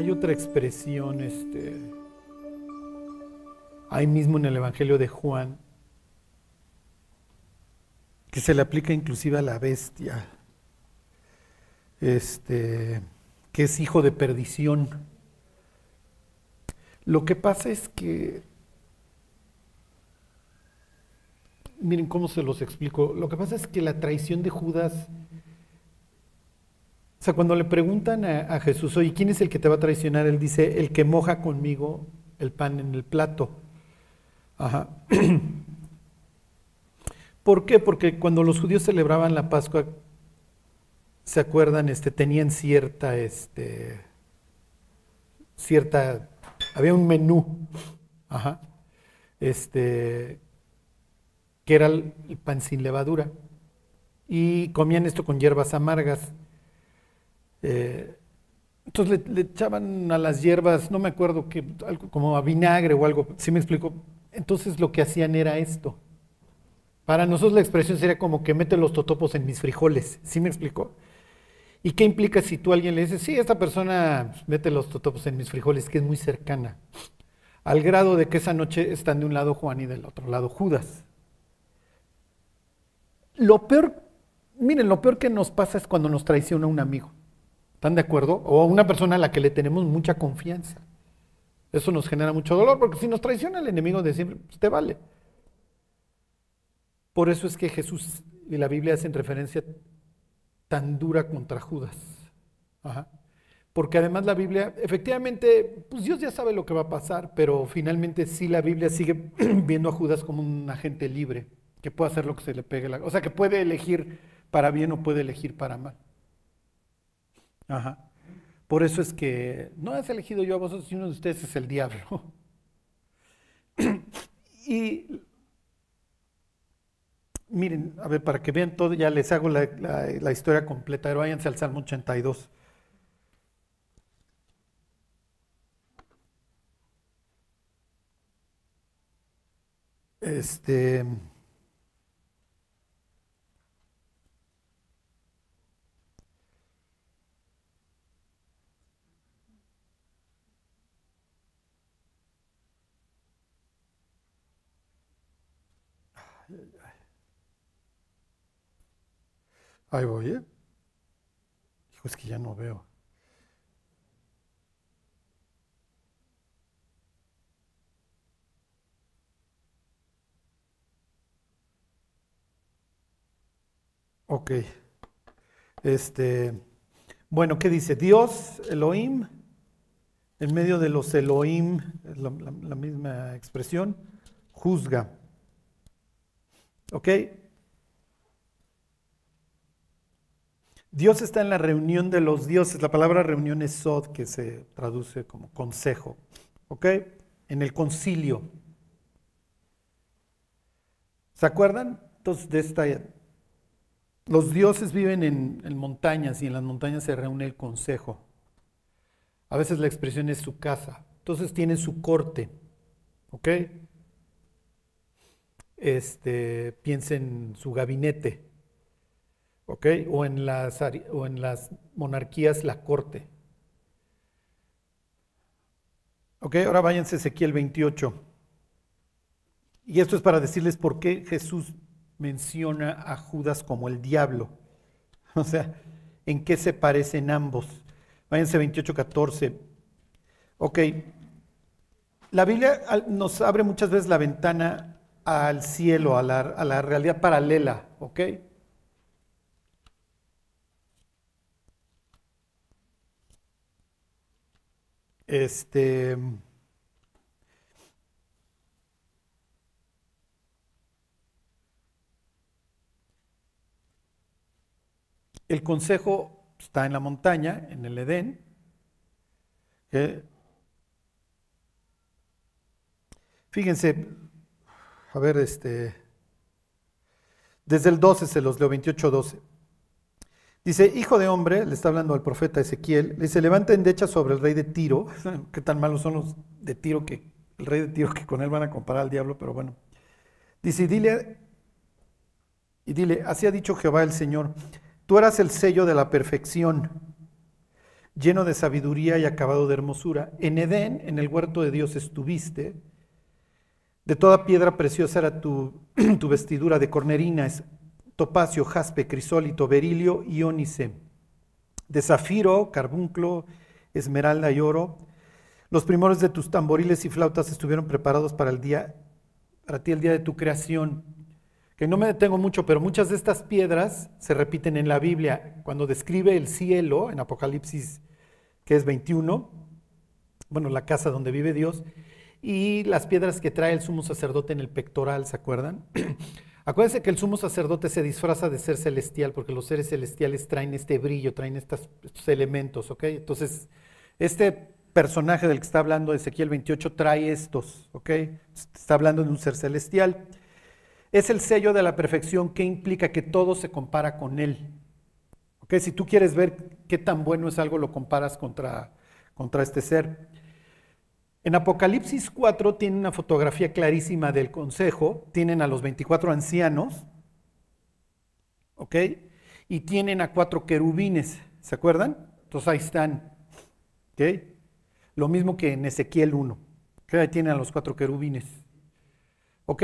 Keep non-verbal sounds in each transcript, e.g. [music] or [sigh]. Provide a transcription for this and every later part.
hay otra expresión, este, ahí mismo en el Evangelio de Juan, que se le aplica inclusive a la bestia, este, que es hijo de perdición. Lo que pasa es que, miren cómo se los explico, lo que pasa es que la traición de Judas, o sea, cuando le preguntan a, Jesús, oye, ¿quién es el que te va a traicionar? Él dice, el que moja conmigo el pan en el plato. Ajá. [clears throat] ¿Por qué? Porque cuando los judíos celebraban la Pascua, ¿se acuerdan? Este, tenían cierta, este, cierta, había un menú, este, que era el pan sin levadura. Y comían esto con hierbas amargas. Eh, entonces le, echaban a las hierbas, no me acuerdo algo como a vinagre o algo, ¿sí me explico? Entonces lo que hacían era esto. Para nosotros la expresión sería como que mete los totopos en mis frijoles. ¿Sí me explico? ¿Y qué implica si tú a alguien le dices, sí, esta persona mete los totopos en mis frijoles, que es muy cercana? Al grado de que esa noche están de un lado Juan y del otro lado Judas. Lo peor, miren, lo peor que nos pasa es cuando nos traiciona un amigo. ¿Están de acuerdo? O una persona a la que le tenemos mucha confianza. Eso nos genera mucho dolor, porque si nos traiciona el enemigo de siempre, pues te vale. Por eso es que Jesús y la Biblia hacen referencia tan dura contra Judas. Porque además la Biblia, efectivamente, pues Dios ya sabe lo que va a pasar, pero finalmente sí la Biblia sigue [clears throat] viendo a Judas como un agente libre, que puede hacer lo que se le pegue la O sea, que puede elegir para bien o puede elegir para mal. Ajá. Por eso es que no has elegido yo a vosotros, sino de ustedes es el diablo. [coughs] y Miren, a ver, para que vean todo, ya les hago la, historia completa. Pero váyanse al Salmo 82. Este. Ahí voy, ¿eh? Hijo, es que ya no veo. Ok. Este, bueno, ¿qué dice? Dios, Elohim, en medio de los Elohim, la, la misma expresión, juzga. ¿Ok? Dios está en la reunión de los dioses. La palabra reunión es sod, que se traduce como consejo. ¿Ok? En el concilio. ¿Se acuerdan? Entonces, de esta. Los dioses viven en, montañas y en las montañas se reúne el consejo. A veces la expresión es su casa. Entonces tienen su corte. ¿Ok? Este, piensen su gabinete. O en las, o en las monarquías la corte. ¿Ok? Ahora váyanse a Ezequiel 28. Y esto es para decirles por qué Jesús menciona a Judas como el diablo. [laughs] O sea, ¿en qué se parecen ambos? Váyanse 28, 14. Ok. La Biblia nos abre muchas veces la ventana al cielo, a la, a la realidad paralela, ¿ok? Este. El consejo está en la montaña, en el Edén. fíjense, a ver, este, desde el 12 se los leo, 28, 12. Dice, hijo de hombre, le está hablando al profeta Ezequiel, le dice, levanta endecha sobre el rey de Tiro. [laughs] Qué tan malos son los de Tiro que el rey de Tiro que con él van a comparar al diablo, pero bueno. Dice, y dile, y dile, así ha dicho Jehová el Señor, tú eras el sello de la perfección. lleno de sabiduría y acabado de hermosura. En Edén, en el huerto de Dios estuviste. De toda piedra preciosa era tu, [clears throat] tu vestidura de cornerina, topacio, jaspe, crisólito, berilio y ónice. De zafiro, carbunclo, esmeralda y oro. Los primores de tus tamboriles y flautas estuvieron preparados para el día, para ti el día de tu creación. Que no me detengo mucho, pero muchas de estas piedras se repiten en la Biblia. Cuando describe el cielo, en Apocalipsis, que es 21, bueno, la casa donde vive Dios, y las piedras que trae el sumo sacerdote en el pectoral, ¿se acuerdan? [clears throat] Acuérdense que el sumo sacerdote se disfraza de ser celestial, porque los seres celestiales traen este brillo, traen estos elementos, ¿ok? Entonces, este personaje del que está hablando Ezequiel 28 trae estos, ¿ok? Está hablando de un ser celestial. Es el sello de la perfección que implica que todo se compara con él. ¿Ok? Si tú quieres ver qué tan bueno es algo, lo comparas contra, contra este ser. En Apocalipsis 4 tiene una fotografía clarísima del consejo, tienen a los 24 ancianos, ¿ok? Y tienen a cuatro querubines, ¿se acuerdan? Entonces ahí están, ¿ok? Lo mismo que en Ezequiel 1, que ahí tienen a los cuatro querubines, ¿ok?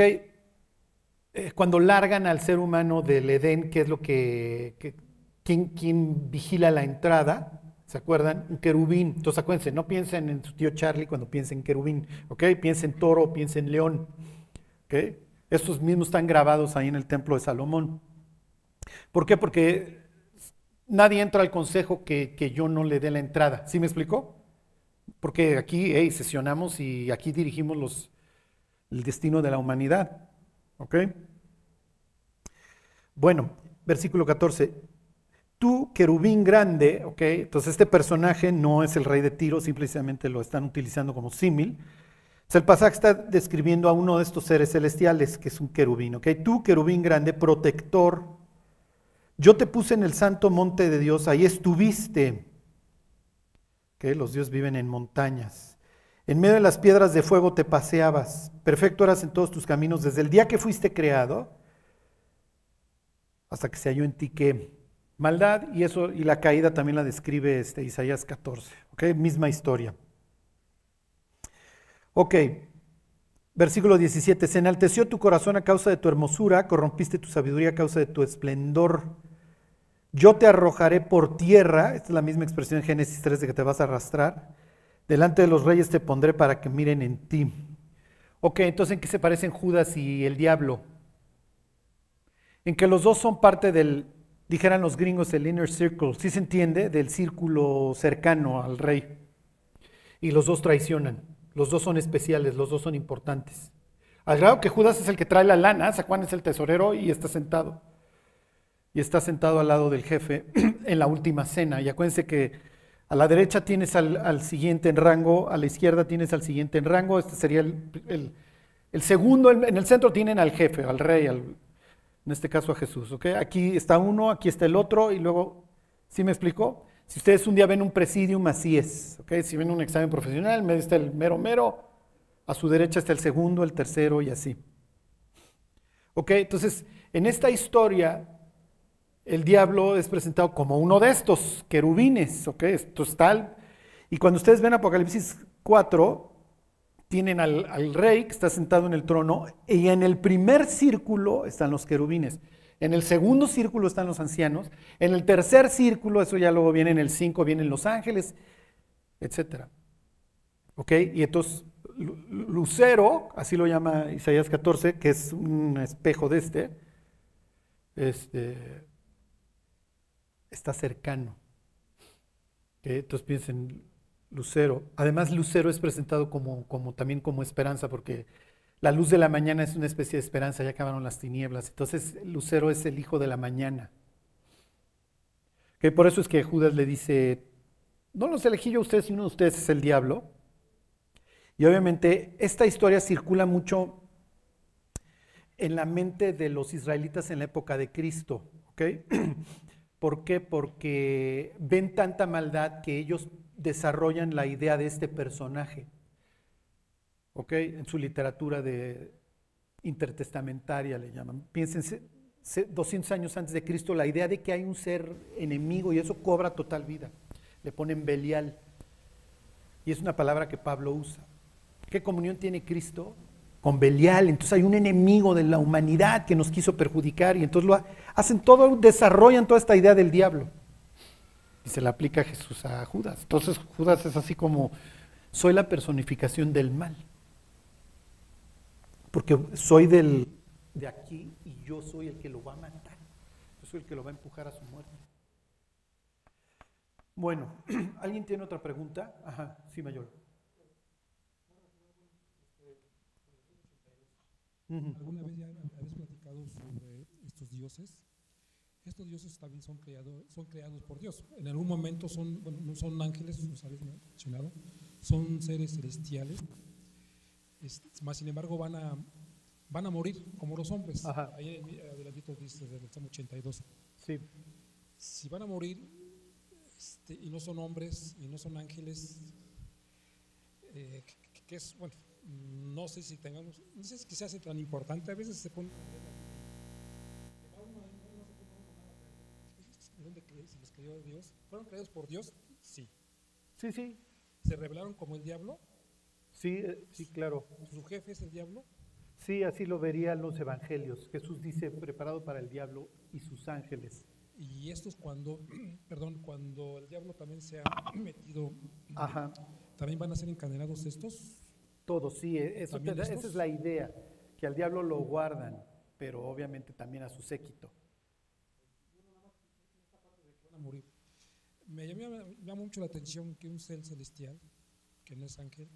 Eh, cuando largan al ser humano del Edén, ¿qué es lo que, que ¿quién, vigila la entrada? ¿Se acuerdan? Un querubín. Entonces acuérdense, no piensen en su tío Charlie cuando piensen en querubín, ¿ok? Piensen en toro, piensen en león, ¿ok? Estos mismos están grabados ahí en el templo de Salomón. ¿Por qué? Porque nadie entra al consejo que, yo no le dé la entrada. ¿Sí me explicó? Porque aquí hey, sesionamos y aquí dirigimos los, el destino de la humanidad. ¿Ok? Bueno, versículo 14 tú, querubín grande, ¿ok? Entonces este personaje no es el rey de Tiro, simplemente lo están utilizando como símil. el pasaje está describiendo a uno de estos seres celestiales, que es un querubín, ¿ok? Tú, querubín grande, protector, yo te puse en el santo monte de Dios, ahí estuviste. ¿ok? Los dioses viven en montañas. En medio de las piedras de fuego te paseabas. Perfecto eras en todos tus caminos desde el día que fuiste creado hasta que se halló en ti que Maldad y eso y la caída también la describe este Isaías 14, ¿ok? Misma historia. Ok, versículo 17, se enalteció tu corazón a causa de tu hermosura, corrompiste tu sabiduría a causa de tu esplendor. Yo te arrojaré por tierra, esta es la misma expresión en Génesis 3 de que te vas a arrastrar, delante de los reyes te pondré para que miren en ti. Ok, entonces ¿en qué se parecen Judas y el diablo? En que los dos son parte del, dijeran los gringos, el inner circle, si se entiende, del círculo cercano al rey. Y los dos traicionan, los dos son especiales, los dos son importantes. Al grado que Judas es el que trae la lana, Juan es el tesorero y está sentado. Y está sentado al lado del jefe [clears throat] en la última cena. Y acuérdense que a la derecha tienes al, siguiente en rango, a la izquierda tienes al siguiente en rango. Este sería el, el segundo, en el centro tienen al jefe, al rey, al, en este caso a Jesús. ¿ok? Aquí está uno, aquí está el otro, y luego, ¿sí me explicó? Si ustedes un día ven un presidium, así es. ¿ok? Si ven un examen profesional, medio está el mero mero, a su derecha está el segundo, el tercero y así. ¿Ok? Entonces, en esta historia, el diablo es presentado como uno de estos querubines. ¿Ok? Esto es tal. Y cuando ustedes ven Apocalipsis 4, tienen al, rey que está sentado en el trono y en el primer círculo están los querubines. En el segundo círculo están los ancianos. En el tercer círculo, eso ya luego viene en el 5, vienen los ángeles, etc. ¿Ok? Y entonces, Lucero, así lo llama Isaías 14, que es un espejo de este, este está cercano. Entonces piensen, Lucero. Además, Lucero es presentado como, como, también como esperanza, porque la luz de la mañana es una especie de esperanza, ya acabaron las tinieblas. Entonces, Lucero es el hijo de la mañana. Que por eso es que Judas le dice, no los elegí yo a ustedes, de ustedes es el diablo. Y obviamente esta historia circula mucho en la mente de los israelitas en la época de Cristo. [clears throat] ¿Por qué? Porque ven tanta maldad que ellos desarrollan la idea de este personaje. ¿Ok? En su literatura de intertestamentaria le llaman. Piénsense, 200 años antes de Cristo, la idea de que hay un ser enemigo y eso cobra total vida. le ponen Belial. Y es una palabra que Pablo usa. ¿Qué comunión tiene Cristo? Con Belial. Entonces hay un enemigo de la humanidad que nos quiso perjudicar y entonces lo hacen todo, desarrollan toda esta idea del diablo. Y se la aplica Jesús a Judas. Entonces Judas es así como, soy la personificación del mal. Porque soy del, de aquí y yo soy el que lo va a matar. Yo soy el que lo va a empujar a su muerte. Bueno, [clears throat] ¿alguien tiene otra pregunta? Ajá, sí, mayor. ¿Alguna vez ya habéis platicado sobre estos dioses? Estos dioses también son creados, son creados por Dios. En algún momento son, bueno, no son ángeles, los habéis mencionado, son seres celestiales. más sin embargo, van a, van a morir como los hombres. Ajá. Ahí adelantito dice del Salmo 82. Sí. Si van a morir este, y no son hombres y no son ángeles, eh, que es, bueno, no sé si tengamos, no sé si se hace tan importante, a veces se pone... ¿Dónde Dios? ¿Fueron creados por Dios? Sí. Sí, sí. ¿Se revelaron como el diablo? Sí, eh, sí, claro. ¿Su jefe es el diablo? Sí, así lo verían los evangelios. Jesús dice, preparado para el diablo y sus ángeles. Y esto es cuando, [clears throat] perdón, cuando el diablo también se ha [clears throat] metido, Ajá. ¿también van a ser encadenados estos? Todos, sí, e, eso esa es la idea, que al diablo lo guardan, pero obviamente también a su séquito. Me llama, mucho la atención que un ser celestial, que no es ángel,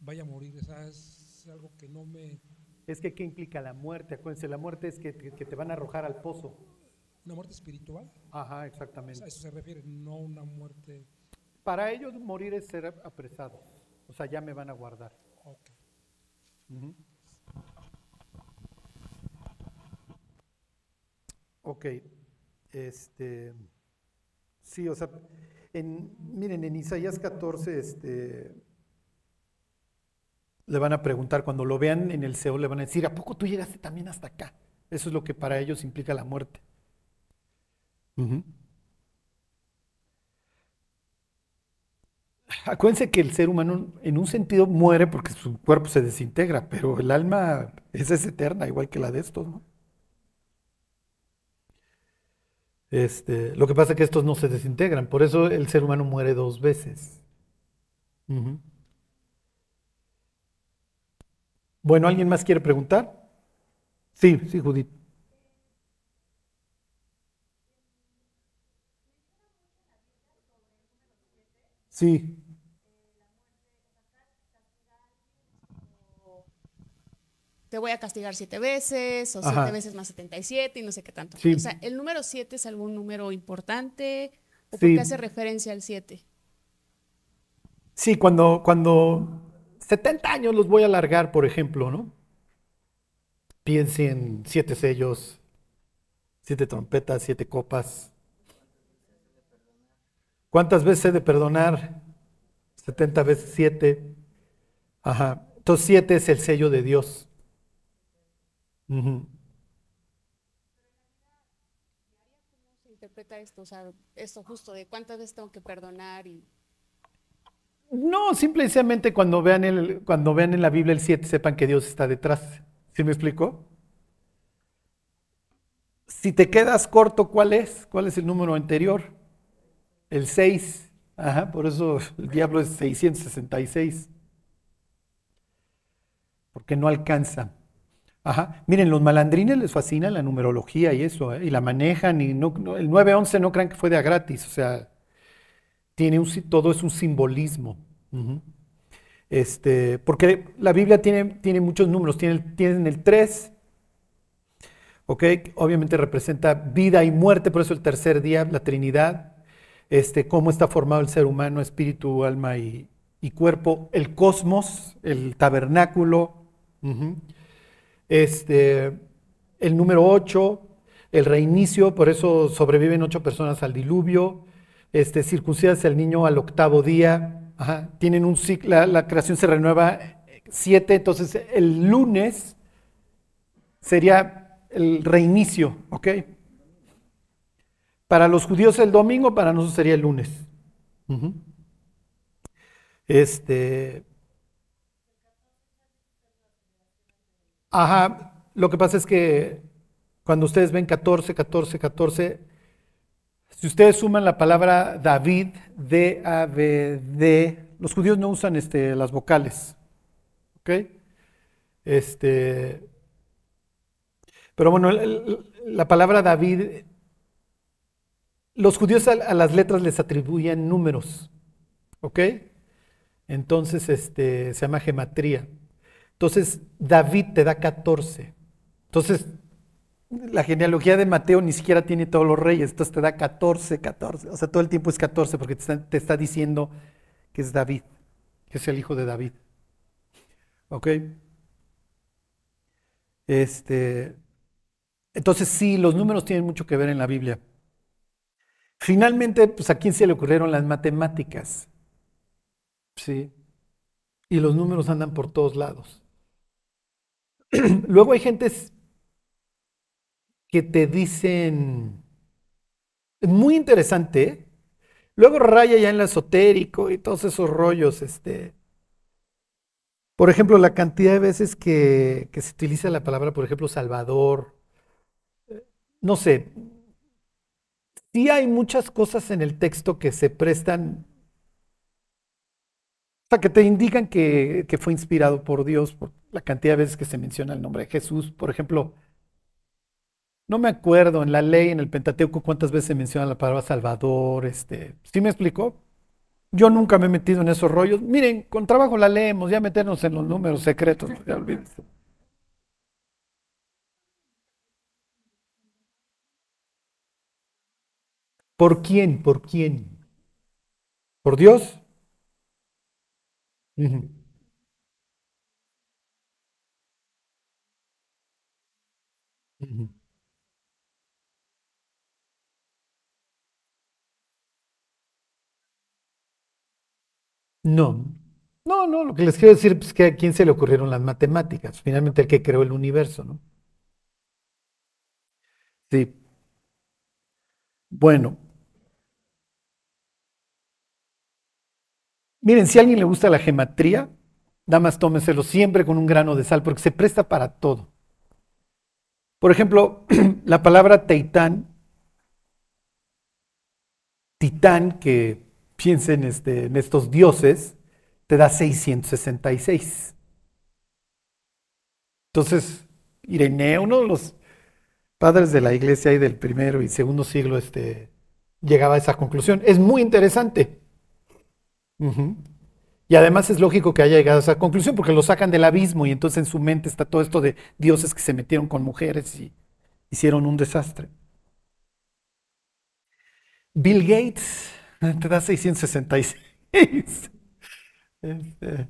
vaya a morir. es algo que no me... Es que, ¿qué implica la muerte? Acuérdense, la muerte es que, te van a arrojar al pozo. ¿Una muerte espiritual? Ajá, exactamente. a eso se refiere, no una muerte... Para ellos morir es ser apresado. O sea, ya me van a guardar. Ok. Ok. Este. Sí, o sea, en, miren, en Isaías 14, este, le van a preguntar, cuando lo vean en el Seol, le van a decir, ¿a poco tú llegaste también hasta acá? Eso es lo que para ellos implica la muerte. Acuérdense que el ser humano en un sentido muere porque su cuerpo se desintegra, pero el alma es, es eterna, igual que la de estos, ¿no? Este, lo que pasa es que estos no se desintegran, por eso el ser humano muere dos veces. Bueno, ¿alguien más quiere preguntar? Sí, sí, Judith. Sí. Te voy a castigar siete veces, o siete veces más 77 y no sé qué tanto. O sea, ¿el número siete es algún número importante o por qué hace referencia al siete? Sí, cuando, cuando 70 años los voy a alargar, por ejemplo, ¿no? Piense en siete sellos, siete trompetas, siete copas. ¿Cuántas veces he de perdonar? 70 veces siete. Ajá. Entonces siete es el sello de Dios. ¿Cómo se interpreta esto? O sea, esto justo de cuántas veces tengo que perdonar y... No, simplemente cuando vean, el, cuando vean en la Biblia el 7 sepan que Dios está detrás. ¿Sí me explico? Si te quedas corto, ¿cuál es? ¿Cuál es el número anterior? El 6. Ajá, por eso el diablo es 666. Porque no alcanza. Ajá. Miren, los malandrines les fascina la numerología y eso, ¿eh? y la manejan, y no, el 911 no crean que fue de a gratis, o sea, tiene un, todo es un simbolismo. este, porque la Biblia tiene, tiene muchos números, tiene, tienen el 3, ¿ok? Obviamente representa vida y muerte, por eso el tercer día, la Trinidad, este, cómo está formado el ser humano, espíritu, alma y, cuerpo, el cosmos, el tabernáculo. Este, el número 8, el reinicio, por eso sobreviven ocho personas al diluvio. Este, circuncidas el niño al octavo día. tienen un ciclo, la, creación se renueva siete, entonces el lunes sería el reinicio, ¿ok? Para los judíos el domingo, para nosotros sería el lunes. Este. Ajá, lo que pasa es que cuando ustedes ven 14, 14, 14, si ustedes suman la palabra David, D, A, B, D, los judíos no usan este, las vocales. ¿Ok? Este. Pero bueno, la palabra David, los judíos a, las letras les atribuyen números. ¿Ok? Entonces, este, se llama gematría. Entonces, David te da 14. Entonces, la genealogía de Mateo ni siquiera tiene todos los reyes, entonces te da 14, 14. O sea, todo el tiempo es 14 porque te está, diciendo que es David, que es el hijo de David. ¿Ok? Este, entonces sí, los números tienen mucho que ver en la Biblia. Finalmente, pues a quién se le ocurrieron las matemáticas. Sí. Y los números andan por todos lados. [clears throat] Luego hay gentes que te dicen, muy interesante, ¿eh? luego raya ya en lo esotérico y todos esos rollos, este, por ejemplo, la cantidad de veces que, se utiliza la palabra, por ejemplo, Salvador, no sé, sí hay muchas cosas en el texto que se prestan sea, que te indican que, fue inspirado por Dios, la cantidad de veces que se menciona el nombre de Jesús. Por ejemplo, no me acuerdo en la ley, en el Pentateuco, cuántas veces se menciona la palabra Salvador. Este, ¿Sí me explicó? Yo nunca me he metido en esos rollos. Miren, con trabajo la leemos, ya meternos en los números secretos, ya. ¿Por quién? ¿Por quién? ¿Por Dios? No, no, no, lo que les quiero decir es que a quién se le ocurrieron las matemáticas, finalmente el que creó el universo, ¿no? Sí. Bueno, Miren, si a alguien le gusta la gematría, damas, tómeselo siempre con un grano de sal, porque se presta para todo. Por ejemplo, [clears throat] la palabra teitán, titán, que piensen este, en estos dioses, te da 666. Entonces, Ireneo, uno de los padres de la iglesia ahí del primero y segundo siglo, este, llegaba a esa conclusión. Es muy interesante. Y además es lógico que haya llegado a esa conclusión porque lo sacan del abismo y entonces en su mente está todo esto de dioses que se metieron con mujeres y hicieron un desastre. Bill Gates [laughs] te da 666. [laughs] Este,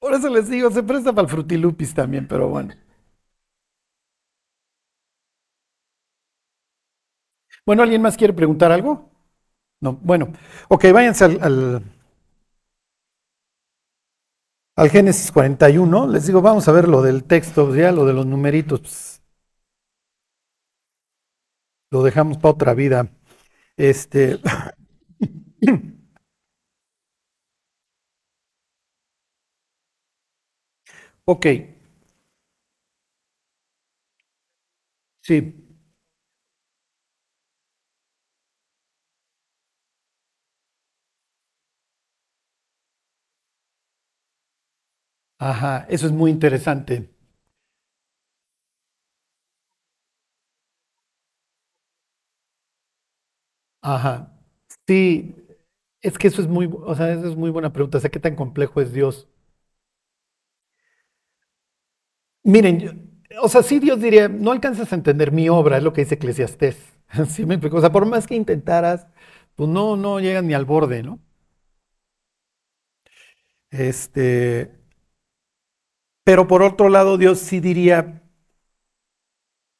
por eso les digo, se presta para el frutilupis también, pero bueno. Bueno, ¿alguien más quiere preguntar algo? No, bueno, ok, váyanse al, al, Génesis 41. Les digo, vamos a ver lo del texto, ya lo de los numeritos. Pues, lo dejamos para otra vida. Este. [coughs] ok. Sí. Ajá, eso es muy interesante. Ajá. Sí, es que eso es muy, o sea, eso es muy buena pregunta. O ¿qué tan complejo es Dios? Miren, o sea, sí Dios diría, no alcanzas a entender mi obra, es lo que dice Eclesiastés. [laughs] Sí me explico. O sea, por más que intentaras, pues no, no llegan ni al borde, ¿no? Este, pero por otro lado, Dios sí diría,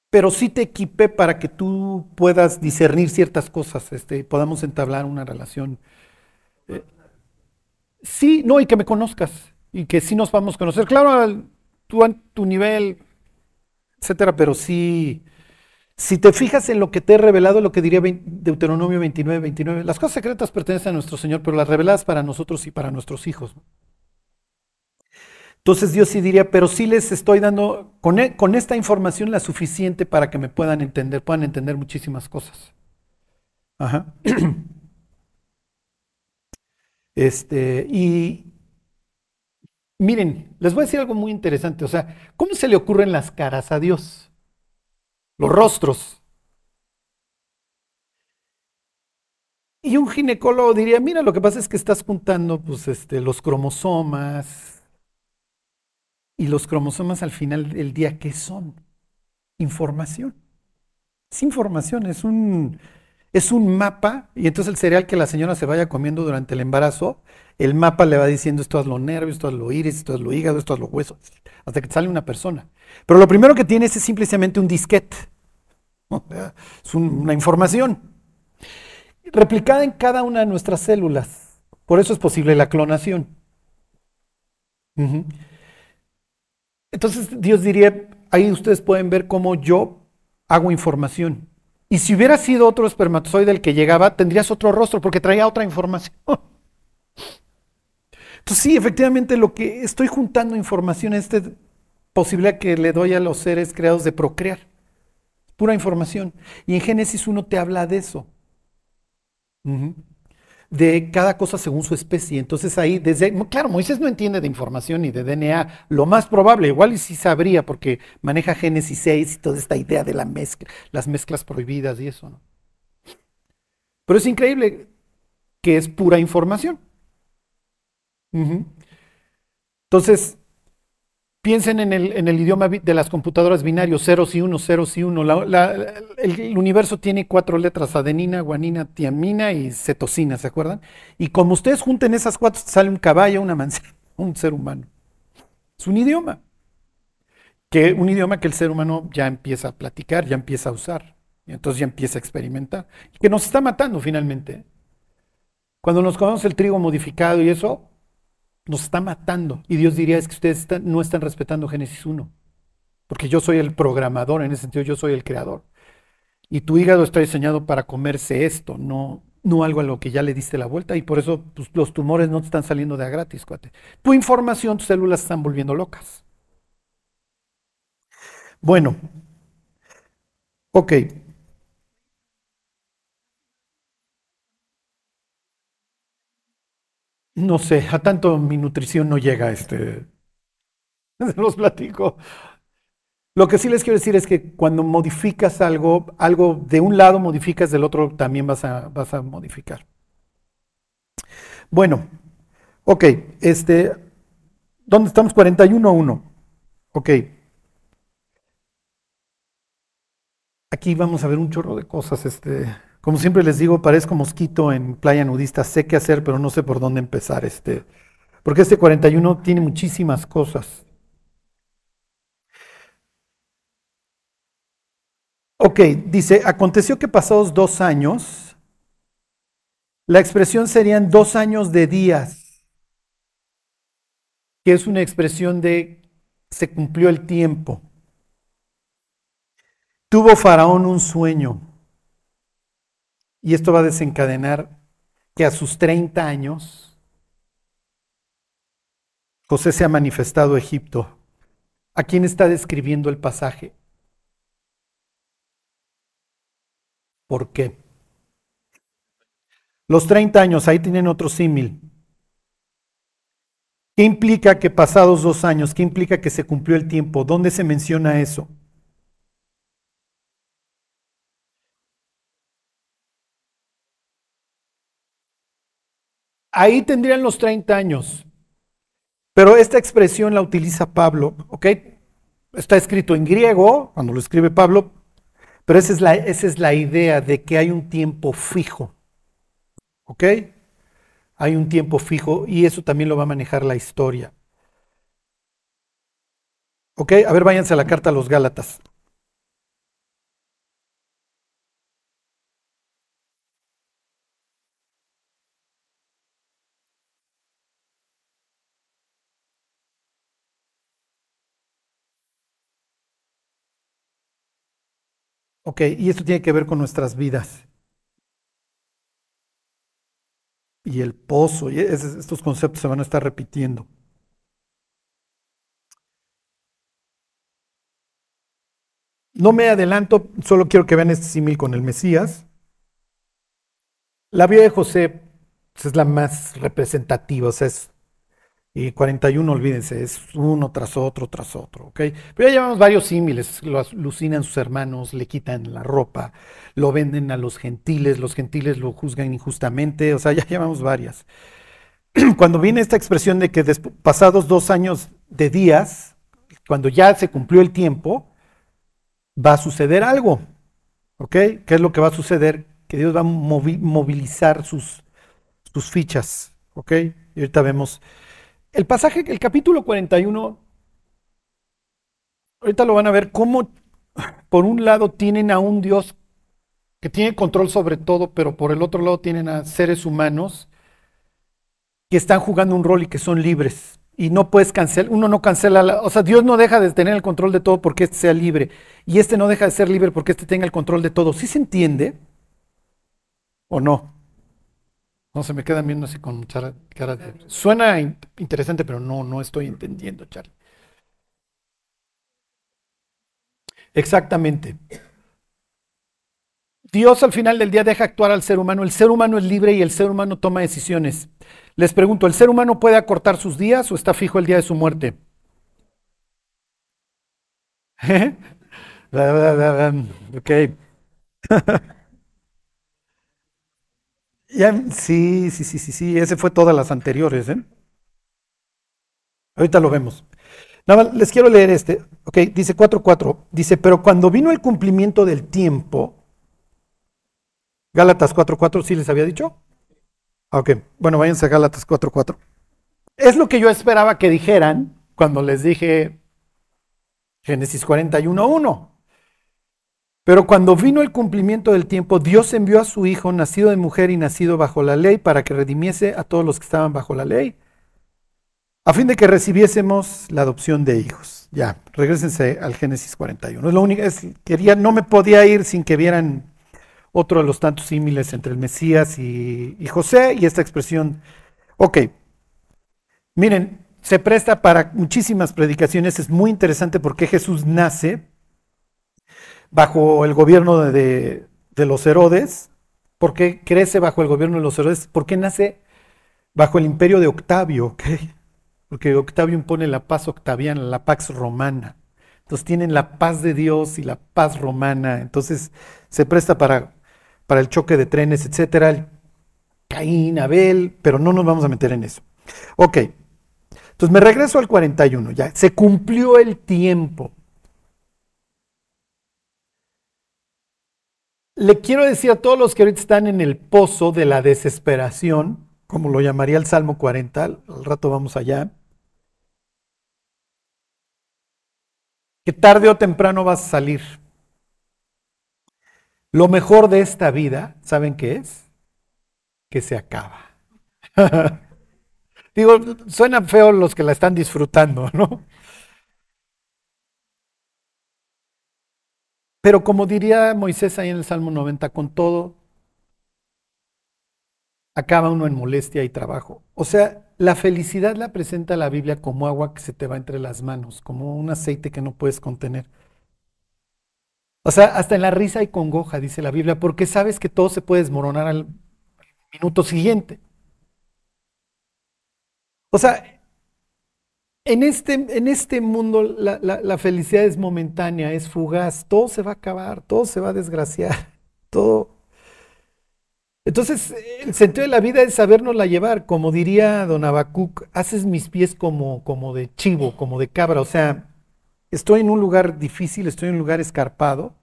pero sí te equipé para que tú puedas discernir ciertas cosas, este, podamos entablar una relación. Eh, sí, no, y que me conozcas, y que sí nos vamos a conocer. Claro, tú a tu nivel, etcétera, pero sí, Si te fijas en lo que te he revelado, lo que diría Deuteronomio 29, 29, las cosas secretas pertenecen a nuestro Señor, pero las reveladas para nosotros y para nuestros hijos. Entonces Dios sí diría, pero sí les estoy dando con, e, con esta información la suficiente para que me puedan entender, puedan entender muchísimas cosas. Ajá. [clears throat] Este, y miren, les voy a decir algo muy interesante. O sea, ¿cómo se le ocurren las caras a Dios? Los rostros. Y un ginecólogo diría, mira, lo que pasa es que estás juntando pues, este, los cromosomas. Y los cromosomas al final del día, ¿qué son? Información. Es información, es un, es un mapa, y entonces el cereal que la señora se vaya comiendo durante el embarazo, el mapa le va diciendo esto es los nervios, esto es lo iris, esto es lo hígado, esto es los huesos, hasta que sale una persona. Pero lo primero que tiene es simplemente un disquete. Es una información replicada en cada una de nuestras células. Por eso es posible la clonación. Entonces Dios diría, ahí ustedes pueden ver cómo yo hago información. Y si hubiera sido otro espermatozoide el que llegaba, tendrías otro rostro porque traía otra información. Entonces sí, efectivamente lo que estoy juntando información es esta posibilidad que le doy a los seres creados de procrear. Pura información. Y en Génesis 1 te habla de eso de cada cosa según su especie. Entonces ahí, desde, claro, Moisés no entiende de información ni de DNA, lo más probable, igual y sí sabría porque maneja Génesis 6 y toda esta idea de la mezcla, las mezclas prohibidas y eso. Pero es increíble que es pura información. Entonces, Piensen en el, en el, idioma de las computadoras binarios, ceros y unos, ceros y uno. el, universo tiene cuatro letras, adenina, guanina, tiamina y cetosina, ¿se acuerdan? Y como ustedes junten esas cuatro, sale un caballo, una manzana, [laughs] un ser humano. Es un idioma. Que, un idioma que el ser humano ya empieza a platicar, ya empieza a usar. Y entonces ya empieza a experimentar. que nos está matando finalmente. Cuando nos comemos el trigo modificado y eso, nos está matando. Y Dios diría, es que ustedes no están respetando Génesis 1. Porque yo soy el programador, en ese sentido yo soy el creador. Y tu hígado está diseñado para comerse esto, no, no algo a lo que ya le diste la vuelta. Y por eso pues, los tumores no te están saliendo de a gratis, cuate. Tu información, tus células están volviendo locas. Bueno, ok. No sé, a tanto mi nutrición no llega, este, [laughs] los platico. Lo que sí les quiero decir es que cuando modificas algo, algo de un lado modificas, del otro también vas a, vas a modificar. Bueno, ok, este, ¿dónde estamos? 41.1. Ok. Aquí vamos a ver un chorro de cosas, este. Como siempre les digo, parezco mosquito en playa nudista, sé qué hacer, pero no sé por dónde empezar. Este, porque este 41 tiene muchísimas cosas. Ok, dice, aconteció que pasados dos años, la expresión serían dos años de días, que es una expresión de se cumplió el tiempo. Tuvo Faraón un sueño y esto va a desencadenar que a sus 30 años José se ha manifestado a Egipto. ¿A quién está describiendo el pasaje? ¿Por qué? Los 30 años, ahí tienen otro símil. ¿Qué implica que pasados dos años? ¿Qué implica que se cumplió el tiempo? ¿Dónde se menciona eso? Ahí tendrían los 30 años. Pero esta expresión la utiliza Pablo, ¿ok? Está escrito en griego, cuando lo escribe Pablo, pero esa es la, esa es la idea de que hay un tiempo fijo, ¿ok? Hay un tiempo fijo y eso también lo va a manejar la historia. ¿Ok? A ver, váyanse a la carta a los Gálatas. Ok, y esto tiene que ver con nuestras vidas. Y el pozo, y estos conceptos se van a estar repitiendo. No me adelanto, solo quiero que vean este símil con el Mesías. La vida de José es la más representativa, o sea, es y 41, olvídense, es uno tras otro, tras otro, ¿ok? Pero ya llevamos varios símiles, lo alucinan sus hermanos, le quitan la ropa, lo venden a los gentiles, los gentiles lo juzgan injustamente, o sea, [laughs] ya llevamos varias. [clears throat] Cuando viene esta expresión de que pasados dos años de días, cuando ya se cumplió el tiempo, va a suceder algo, ¿ok? ¿Qué es lo que va a suceder? Que Dios va a movilizar sus, sus fichas, ¿ok? Y ahorita vemos el pasaje, el capítulo 41, ahorita lo van a ver cómo, por un lado, tienen a un Dios que tiene control sobre todo, pero por el otro lado tienen a seres humanos que están jugando un rol y que son libres. Y no puedes cancelar, uno no cancela, o sea, Dios no deja de tener el control de todo porque este sea libre. Y este no deja de ser libre porque este tenga el control de todo. ¿Sí se entiende? ¿O no? No, se me quedan viendo así con cara, de... Suena interesante, pero no, no estoy entendiendo, Charlie. Exactamente. Dios al final del día deja actuar al ser humano. El ser humano es libre y el ser humano toma decisiones. Les pregunto, ¿el ser humano puede acortar sus días o está fijo el día de su muerte? [laughs] ¿Eh? [laughs] sí, sí, sí, sí, sí, ese fue todas las anteriores. ¿eh? Ahorita lo vemos. Nada más, les quiero leer este. Ok, dice 4.4. Dice, pero cuando vino el cumplimiento del tiempo, Gálatas 4.4, ¿sí les había dicho? Ah, ok, bueno, váyanse a Gálatas 4.4. Es lo que yo esperaba que dijeran cuando les dije Génesis 41.1. Pero cuando vino el cumplimiento del tiempo, Dios envió a su Hijo, nacido de mujer y nacido bajo la ley, para que redimiese a todos los que estaban bajo la ley, a fin de que recibiésemos la adopción de hijos. Ya, regresense al Génesis 41. Es lo único, quería, no me podía ir sin que vieran otro de los tantos símiles entre el Mesías y, y José y esta expresión. Ok, miren, se presta para muchísimas predicaciones, es muy interesante porque Jesús nace bajo el gobierno de, los Herodes. ¿Por qué crece bajo el gobierno de los Herodes? ¿Por qué nace bajo el imperio de Octavio? [laughs] Porque Octavio impone la paz octaviana, la pax romana. Entonces tienen la paz de Dios y la paz romana. Entonces se presta para, para el choque de trenes, etcétera. Caín, Abel, pero no nos vamos a meter en eso. Ok. Entonces me regreso al 41. Ya se cumplió el tiempo. Le quiero decir a todos los que ahorita están en el pozo de la desesperación, como lo llamaría el Salmo 40, al rato vamos allá, que tarde o temprano vas a salir. Lo mejor de esta vida, ¿saben qué es? Que se acaba. [laughs] Digo, suenan feos los que la están disfrutando, ¿no? Pero como diría Moisés ahí en el Salmo 90, con todo, acaba uno en molestia y trabajo. O sea, la felicidad la presenta la Biblia como agua que se te va entre las manos, como un aceite que no puedes contener. O sea, hasta en la risa y congoja, dice la Biblia, porque sabes que todo se puede desmoronar al minuto siguiente. O sea, en este, en este mundo la, felicidad es momentánea, es fugaz, todo se va a acabar, todo se va a desgraciar, [laughs] todo. Entonces, el sentido de la vida es sabernosla llevar, como diría don Abacuc, haces mis pies como, como de chivo, como de cabra, o sea, estoy en un lugar difícil, estoy en un lugar escarpado.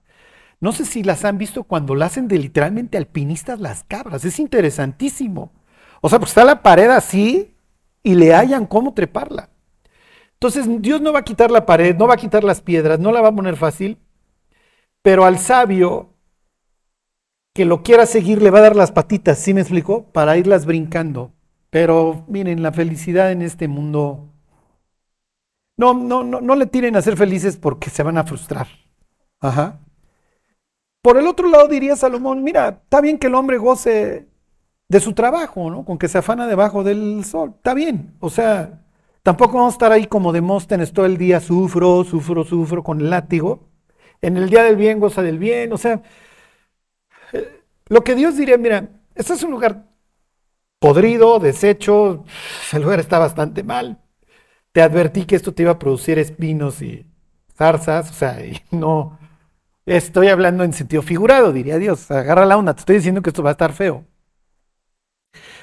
No sé si las han visto cuando la hacen de literalmente alpinistas las cabras, es interesantísimo. O sea, pues está la pared así y le hallan cómo treparla. Entonces Dios no va a quitar la pared, no va a quitar las piedras, no la va a poner fácil, pero al sabio que lo quiera seguir le va a dar las patitas, ¿sí me explico? Para irlas brincando. Pero miren, la felicidad en este mundo, no, no, no, no le tiren a ser felices porque se van a frustrar. Ajá. por el otro lado diría Salomón, mira, está bien que el hombre goce de su trabajo, ¿no? Con que se afana debajo del sol. Está bien. O sea, tampoco vamos a estar ahí como Demóstenes todo el día, sufro, sufro, sufro con el látigo. En el día del bien goza del bien. O sea, eh, lo que Dios diría, mira, este es un lugar podrido, deshecho, el lugar está bastante mal. Te advertí que esto te iba a producir espinos y zarzas, o sea, y [laughs] no, estoy hablando en sentido figurado, diría Dios, agarra la onda, te estoy diciendo que esto va a estar feo.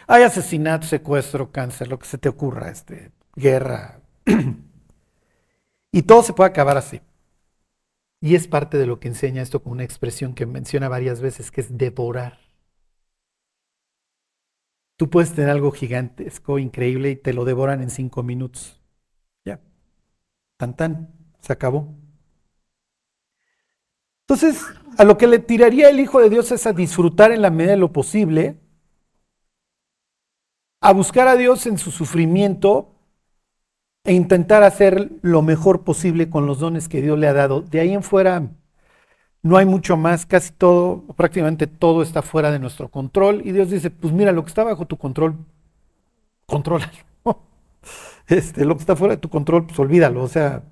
Hay asesinato, secuestro, cáncer, lo que se te ocurra, este, guerra. [clears throat] y todo se puede acabar así. Y es parte de lo que enseña esto con una expresión que menciona varias veces, que es devorar. Tú puedes tener algo gigantesco, increíble, y te lo devoran en cinco minutos. Ya. Tan tan, se acabó. Entonces, a lo que le tiraría el Hijo de Dios es a disfrutar en la medida de lo posible a buscar a Dios en su sufrimiento e intentar hacer lo mejor posible con los dones que Dios le ha dado. De ahí en fuera no hay mucho más, casi todo, prácticamente todo está fuera de nuestro control. Y Dios dice, pues mira, lo que está bajo tu control, contrólalo. [laughs] Este, lo que está fuera de tu control, pues olvídalo. O sea,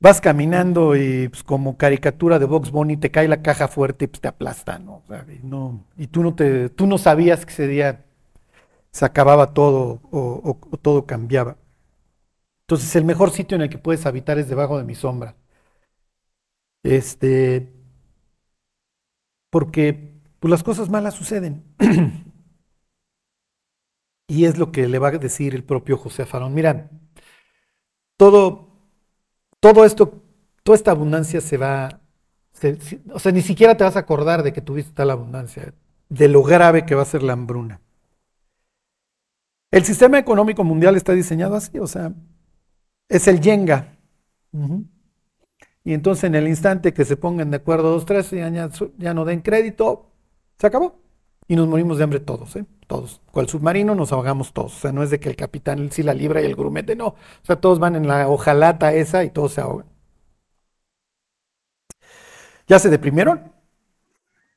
vas caminando y pues, como caricatura de Box Bunny te cae la caja fuerte y pues, te aplasta, ¿no? y, no y tú no te, tú no sabías que ese día se acababa todo o, todo cambiaba. Entonces el mejor sitio en el que puedes habitar es debajo de mi sombra. Este, porque pues, las cosas malas suceden. [clears throat] y es lo que le va a decir el propio José Farón. Mira, todo, todo esto, toda esta abundancia se va, o sea, ni siquiera te vas a acordar de que tuviste tal abundancia, de lo grave que va a ser la hambruna. El sistema económico mundial está diseñado así, o sea, es el yenga. Y entonces en el instante que se pongan de acuerdo dos, tres, ya, ya no den crédito, se acabó. Y nos morimos de hambre todos, ¿eh? Todos. Cual submarino nos ahogamos todos. O sea, no es de que el capitán sí la libra y el grumete, no. O sea, todos van en la hojalata esa y todos se ahogan. ¿Ya se deprimieron?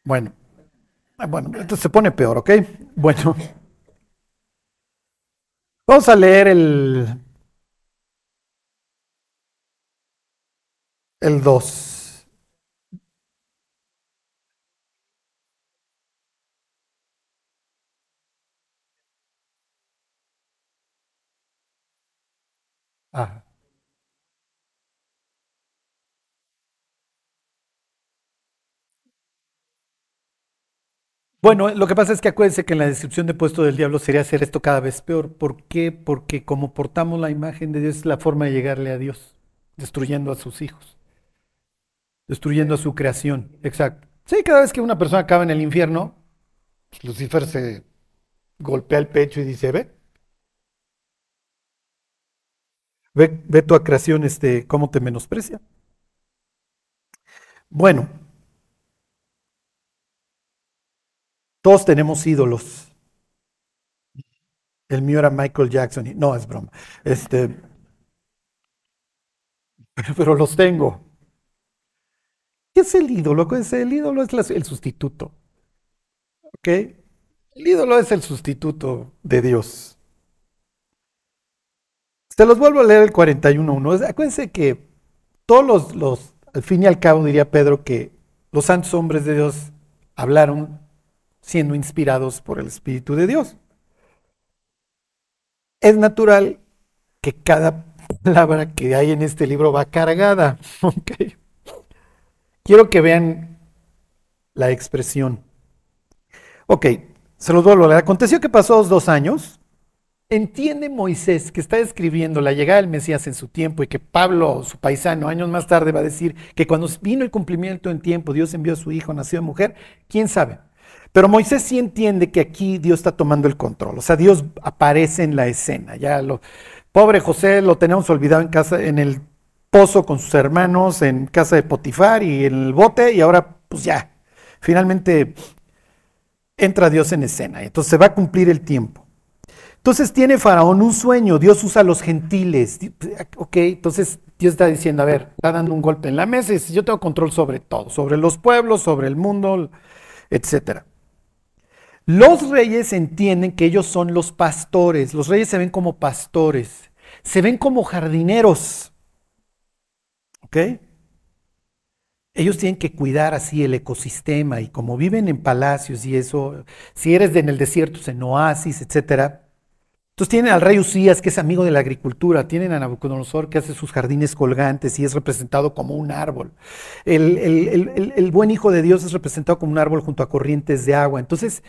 Bueno. Ah, bueno, entonces se pone peor, ¿ok? Bueno. Vamos a leer el, el 2. Ah. Bueno, lo que pasa es que acuérdense que en la descripción de puesto del diablo sería hacer esto cada vez peor. ¿Por qué? Porque como portamos la imagen de Dios es la forma de llegarle a Dios, destruyendo a sus hijos, destruyendo a su creación. Exacto. Sí, cada vez que una persona acaba en el infierno, Lucifer se golpea el pecho y dice, ve, ve, ve tu creación, este, cómo te menosprecia. Bueno, Todos tenemos ídolos. El mío era Michael Jackson. no, es broma. Este, pero, los tengo. ¿Qué es el ídolo? El ídolo es el sustituto. ¿Ok? El ídolo es el sustituto de Dios. Se los vuelvo a leer el 41.1. Acuérdense que todos los, al fin y al cabo diría Pedro que los santos hombres de Dios hablaron siendo inspirados por el Espíritu de Dios. Es natural que cada palabra que hay en este libro va cargada. [laughs] Quiero que vean la expresión. Ok, se los vuelvo a leer. Aconteció que pasó dos años. Entiende Moisés que está escribiendo la llegada del Mesías en su tiempo y que Pablo, su paisano, años más tarde va a decir que cuando vino el cumplimiento en tiempo, Dios envió a su hijo, nació de mujer. ¿Quién sabe? Pero Moisés sí entiende que aquí Dios está tomando el control. O sea, Dios aparece en la escena. Ya lo, pobre José lo tenemos olvidado en casa, en el pozo con sus hermanos, en casa de Potifar y en el bote, y ahora, pues ya, finalmente entra Dios en escena. Entonces se va a cumplir el tiempo. Entonces tiene Faraón un sueño, Dios usa a los gentiles. Ok, entonces Dios está diciendo, a ver, está dando un golpe en la mesa y yo tengo control sobre todo, sobre los pueblos, sobre el mundo, etc. Los reyes entienden que ellos son los pastores, los reyes se ven como pastores, se ven como jardineros. ¿Ok? Ellos tienen que cuidar así el ecosistema y como viven en palacios y eso, si eres en el desierto, en oasis, etcétera, entonces tienen al rey Usías, que es amigo de la agricultura, tienen a Nabucodonosor, que hace sus jardines colgantes y es representado como un árbol. El, buen hijo de Dios es representado como un árbol junto a corrientes de agua. Entonces,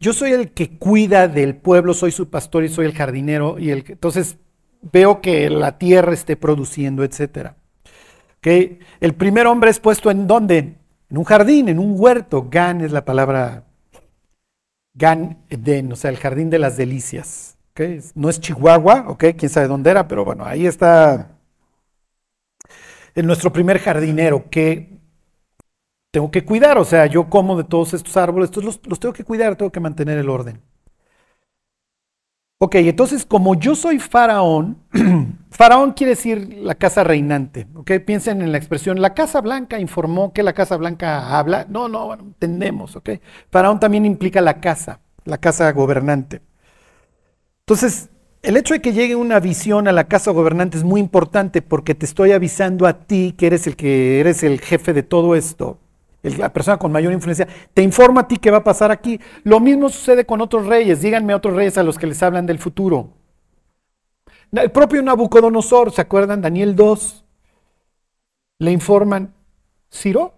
yo soy el que cuida del pueblo, soy su pastor y soy el jardinero, y el, entonces veo que la tierra esté produciendo, etc. ¿Okay? El primer hombre es puesto en dónde? En un jardín, en un huerto. Gan es la palabra Gan Eden, o sea, el jardín de las delicias. No es Chihuahua, ¿ok? Quién sabe dónde era, pero bueno, ahí está en nuestro primer jardinero que tengo que cuidar, o sea, yo como de todos estos árboles, los, los tengo que cuidar, tengo que mantener el orden. Ok, entonces como yo soy faraón, [clears throat] faraón quiere decir la casa reinante, ok, piensen en la expresión, la Casa Blanca informó que la Casa Blanca habla, no, no, entendemos, ok, faraón también implica la casa, la casa gobernante. Entonces, el hecho de que llegue una visión a la casa gobernante es muy importante porque te estoy avisando a ti que eres el que eres el jefe de todo esto, la persona con mayor influencia, te informa a ti qué va a pasar aquí. Lo mismo sucede con otros reyes, díganme otros reyes a los que les hablan del futuro. El propio Nabucodonosor, ¿se acuerdan? Daniel 2, le informan, ¿Ciro?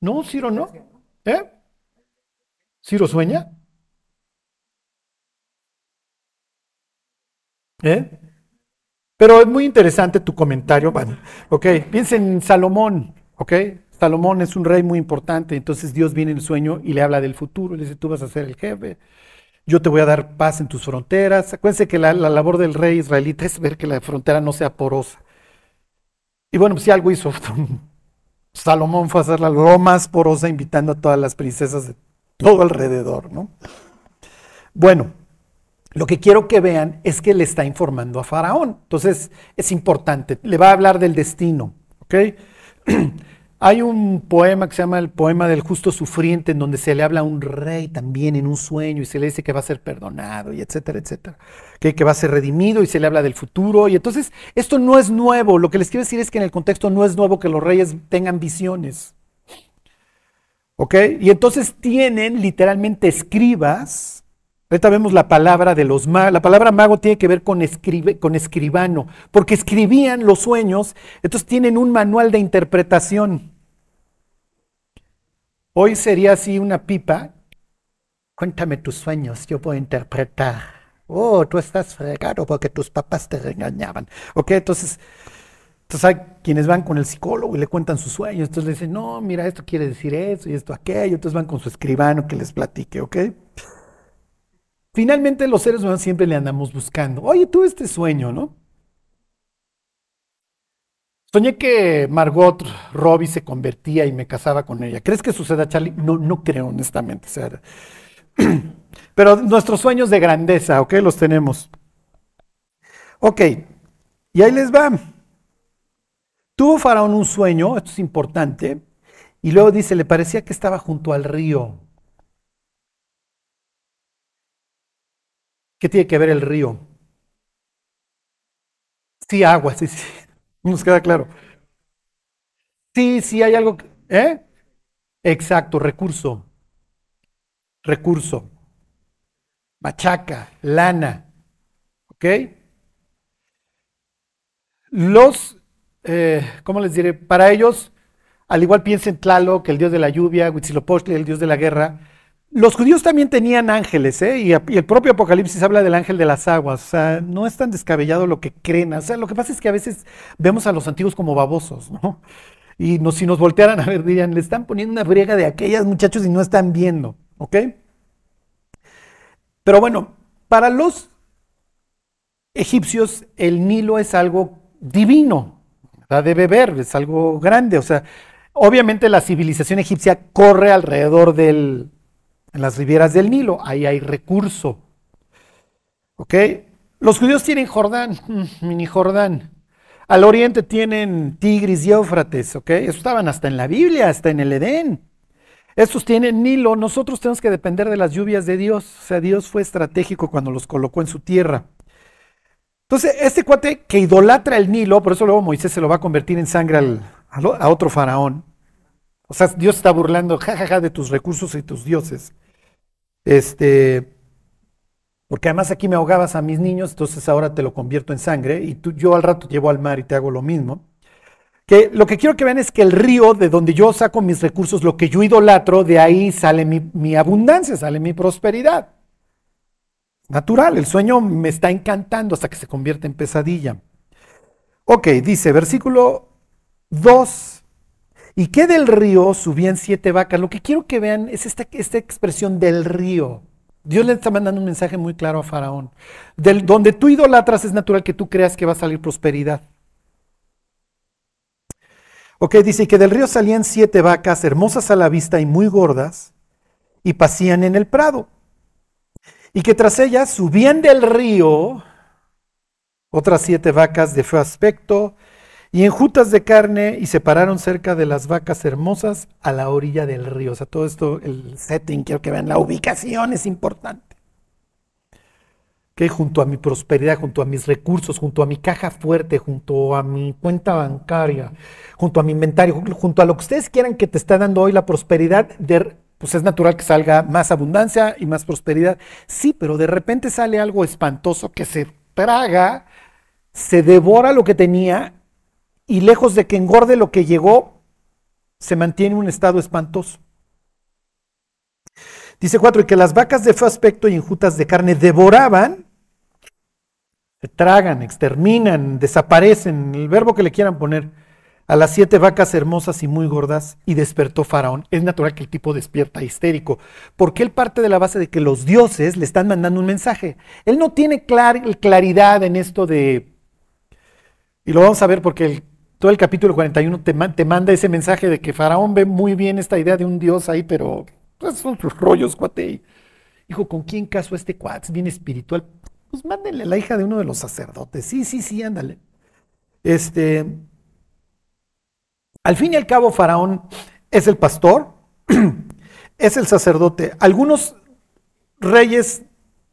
No, Ciro no. ¿Eh? ¿Ciro sueña? ¿Eh? Pero es muy interesante tu comentario. Bueno, ok, piensen en Salomón, ok. Salomón es un rey muy importante, entonces Dios viene en el sueño y le habla del futuro, le dice, tú vas a ser el jefe, yo te voy a dar paz en tus fronteras. Acuérdense que la, labor del rey israelita es ver que la frontera no sea porosa. Y bueno, pues si algo hizo [laughs] Salomón fue a hacerla lo más porosa, invitando a todas las princesas de todo alrededor, ¿no? Bueno, lo que quiero que vean es que le está informando a Faraón. Entonces es importante, le va a hablar del destino. [clears throat] Hay un poema que se llama el poema del justo sufriente, en donde se le habla a un rey también en un sueño y se le dice que va a ser perdonado y etcétera, etcétera. Que, que va a ser redimido y se le habla del futuro. Y entonces esto no es nuevo. Lo que les quiero decir es que en el contexto no es nuevo que los reyes tengan visiones. ¿Ok? Y entonces tienen literalmente escribas Ahorita vemos la palabra de los magos. La palabra mago tiene que ver con, con escribano, porque escribían los sueños, entonces tienen un manual de interpretación. Hoy sería así una pipa. Cuéntame tus sueños, yo puedo interpretar. Oh, tú estás fregado porque tus papás te regañaban. Ok, entonces, entonces hay quienes van con el psicólogo y le cuentan sus sueños. Entonces le dicen, no, mira, esto quiere decir eso y esto aquello. Entonces van con su escribano que les platique, ¿ok? Finalmente los seres humanos siempre le andamos buscando. Oye, tuve este sueño, ¿no? Soñé que Margot Robbie se convertía y me casaba con ella. ¿Crees que suceda, Charlie? No, no creo, honestamente. [clears throat] pero nuestros sueños de grandeza, ¿ok? Los tenemos. Ok, y ahí les va. Tuvo Faraón un sueño, esto es importante, y luego dice, le parecía que estaba junto al río. ¿Qué tiene que ver el río? Sí, agua, sí, sí. [laughs] Nos queda claro. Sí, sí, hay algo. ¿Eh? Exacto, recurso. Recurso. Machaca, lana. ¿Ok? Los, eh, ¿cómo les diré? Para ellos, al igual piensen Tlaloc, el dios de la lluvia, Huitzilopochtli, el dios de la guerra, los judíos también tenían ángeles, ¿eh? y, el propio Apocalipsis habla del ángel de las aguas. O sea, no es tan descabellado lo que creen. O sea, lo que pasa es que a veces vemos a los antiguos como babosos, ¿no? Y si nos voltearan a ver, dirían, le están poniendo una briega de aquellas muchachos y no están viendo, ¿ok? Pero bueno, para los egipcios el Nilo es algo divino, de beber, es algo grande. O sea, obviamente la civilización egipcia corre alrededor del, en las riberas del Nilo, ahí hay recurso. ¿Ok? Los judíos tienen Jordán, [laughs] mini Jordán. Al oriente tienen Tigris y Éufrates, ¿ok? Estaban hasta en la Biblia, hasta en el Edén. Estos tienen Nilo, nosotros tenemos que depender de las lluvias de Dios. O sea, Dios fue estratégico cuando los colocó en su tierra. Entonces, este cuate que idolatra el Nilo, por eso luego Moisés se lo va a convertir en sangre a otro faraón. O sea, Dios está burlando, jajaja, de tus recursos y tus dioses. Este, porque además aquí me ahogabas a mis niños, entonces ahora te lo convierto en sangre y tú, yo al rato llevo al mar y te hago lo mismo. Que lo que quiero que vean es que el río de donde yo saco mis recursos, lo que yo idolatro, de ahí sale mi, mi abundancia, sale mi prosperidad. Natural, el sueño me está encantando hasta que se convierte en pesadilla. Ok, dice versículo 2. ¿Y qué del río subían siete vacas? Lo que quiero que vean es esta, esta expresión del río. Dios le está mandando un mensaje muy claro a Faraón. Del, donde tú idolatras es natural que tú creas que va a salir prosperidad. Ok, dice que del río salían siete vacas hermosas a la vista y muy gordas y pasían en el prado y que tras ellas subían del río otras siete vacas de feo aspecto y enjutas de carne y se pararon cerca de las vacas hermosas a la orilla del río. O sea, todo esto, el setting, quiero que vean, la ubicación es importante. Que junto a mi prosperidad, junto a mis recursos, junto a mi caja fuerte, junto a mi cuenta bancaria, junto a mi inventario, junto a lo que ustedes quieran que te está dando hoy la prosperidad, pues es natural que salga más abundancia y más prosperidad. Sí, pero de repente sale algo espantoso que se traga, se devora lo que tenía y lejos de que engorde lo que llegó, se mantiene en un estado espantoso. Dice cuatro, y que las vacas de feo aspecto y enjutas de carne devoraban, se tragan, exterminan, desaparecen, el verbo que le quieran poner a las siete vacas hermosas y muy gordas y despertó Faraón. Es natural que el tipo despierta histérico, porque él parte de la base de que los dioses le están mandando un mensaje. Él no tiene claridad en esto de, y lo vamos a ver porque todo el capítulo 41 te, te manda ese mensaje de que Faraón ve muy bien esta idea de un dios ahí, pero pues, son rollos, cuate. Hijo, ¿con quién caso este cuate? Es bien espiritual. Pues mándenle a la hija de uno de los sacerdotes. Sí, sí, sí, ándale. Este, al fin y al cabo, Faraón es el pastor, [clears throat] es el sacerdote. Algunos reyes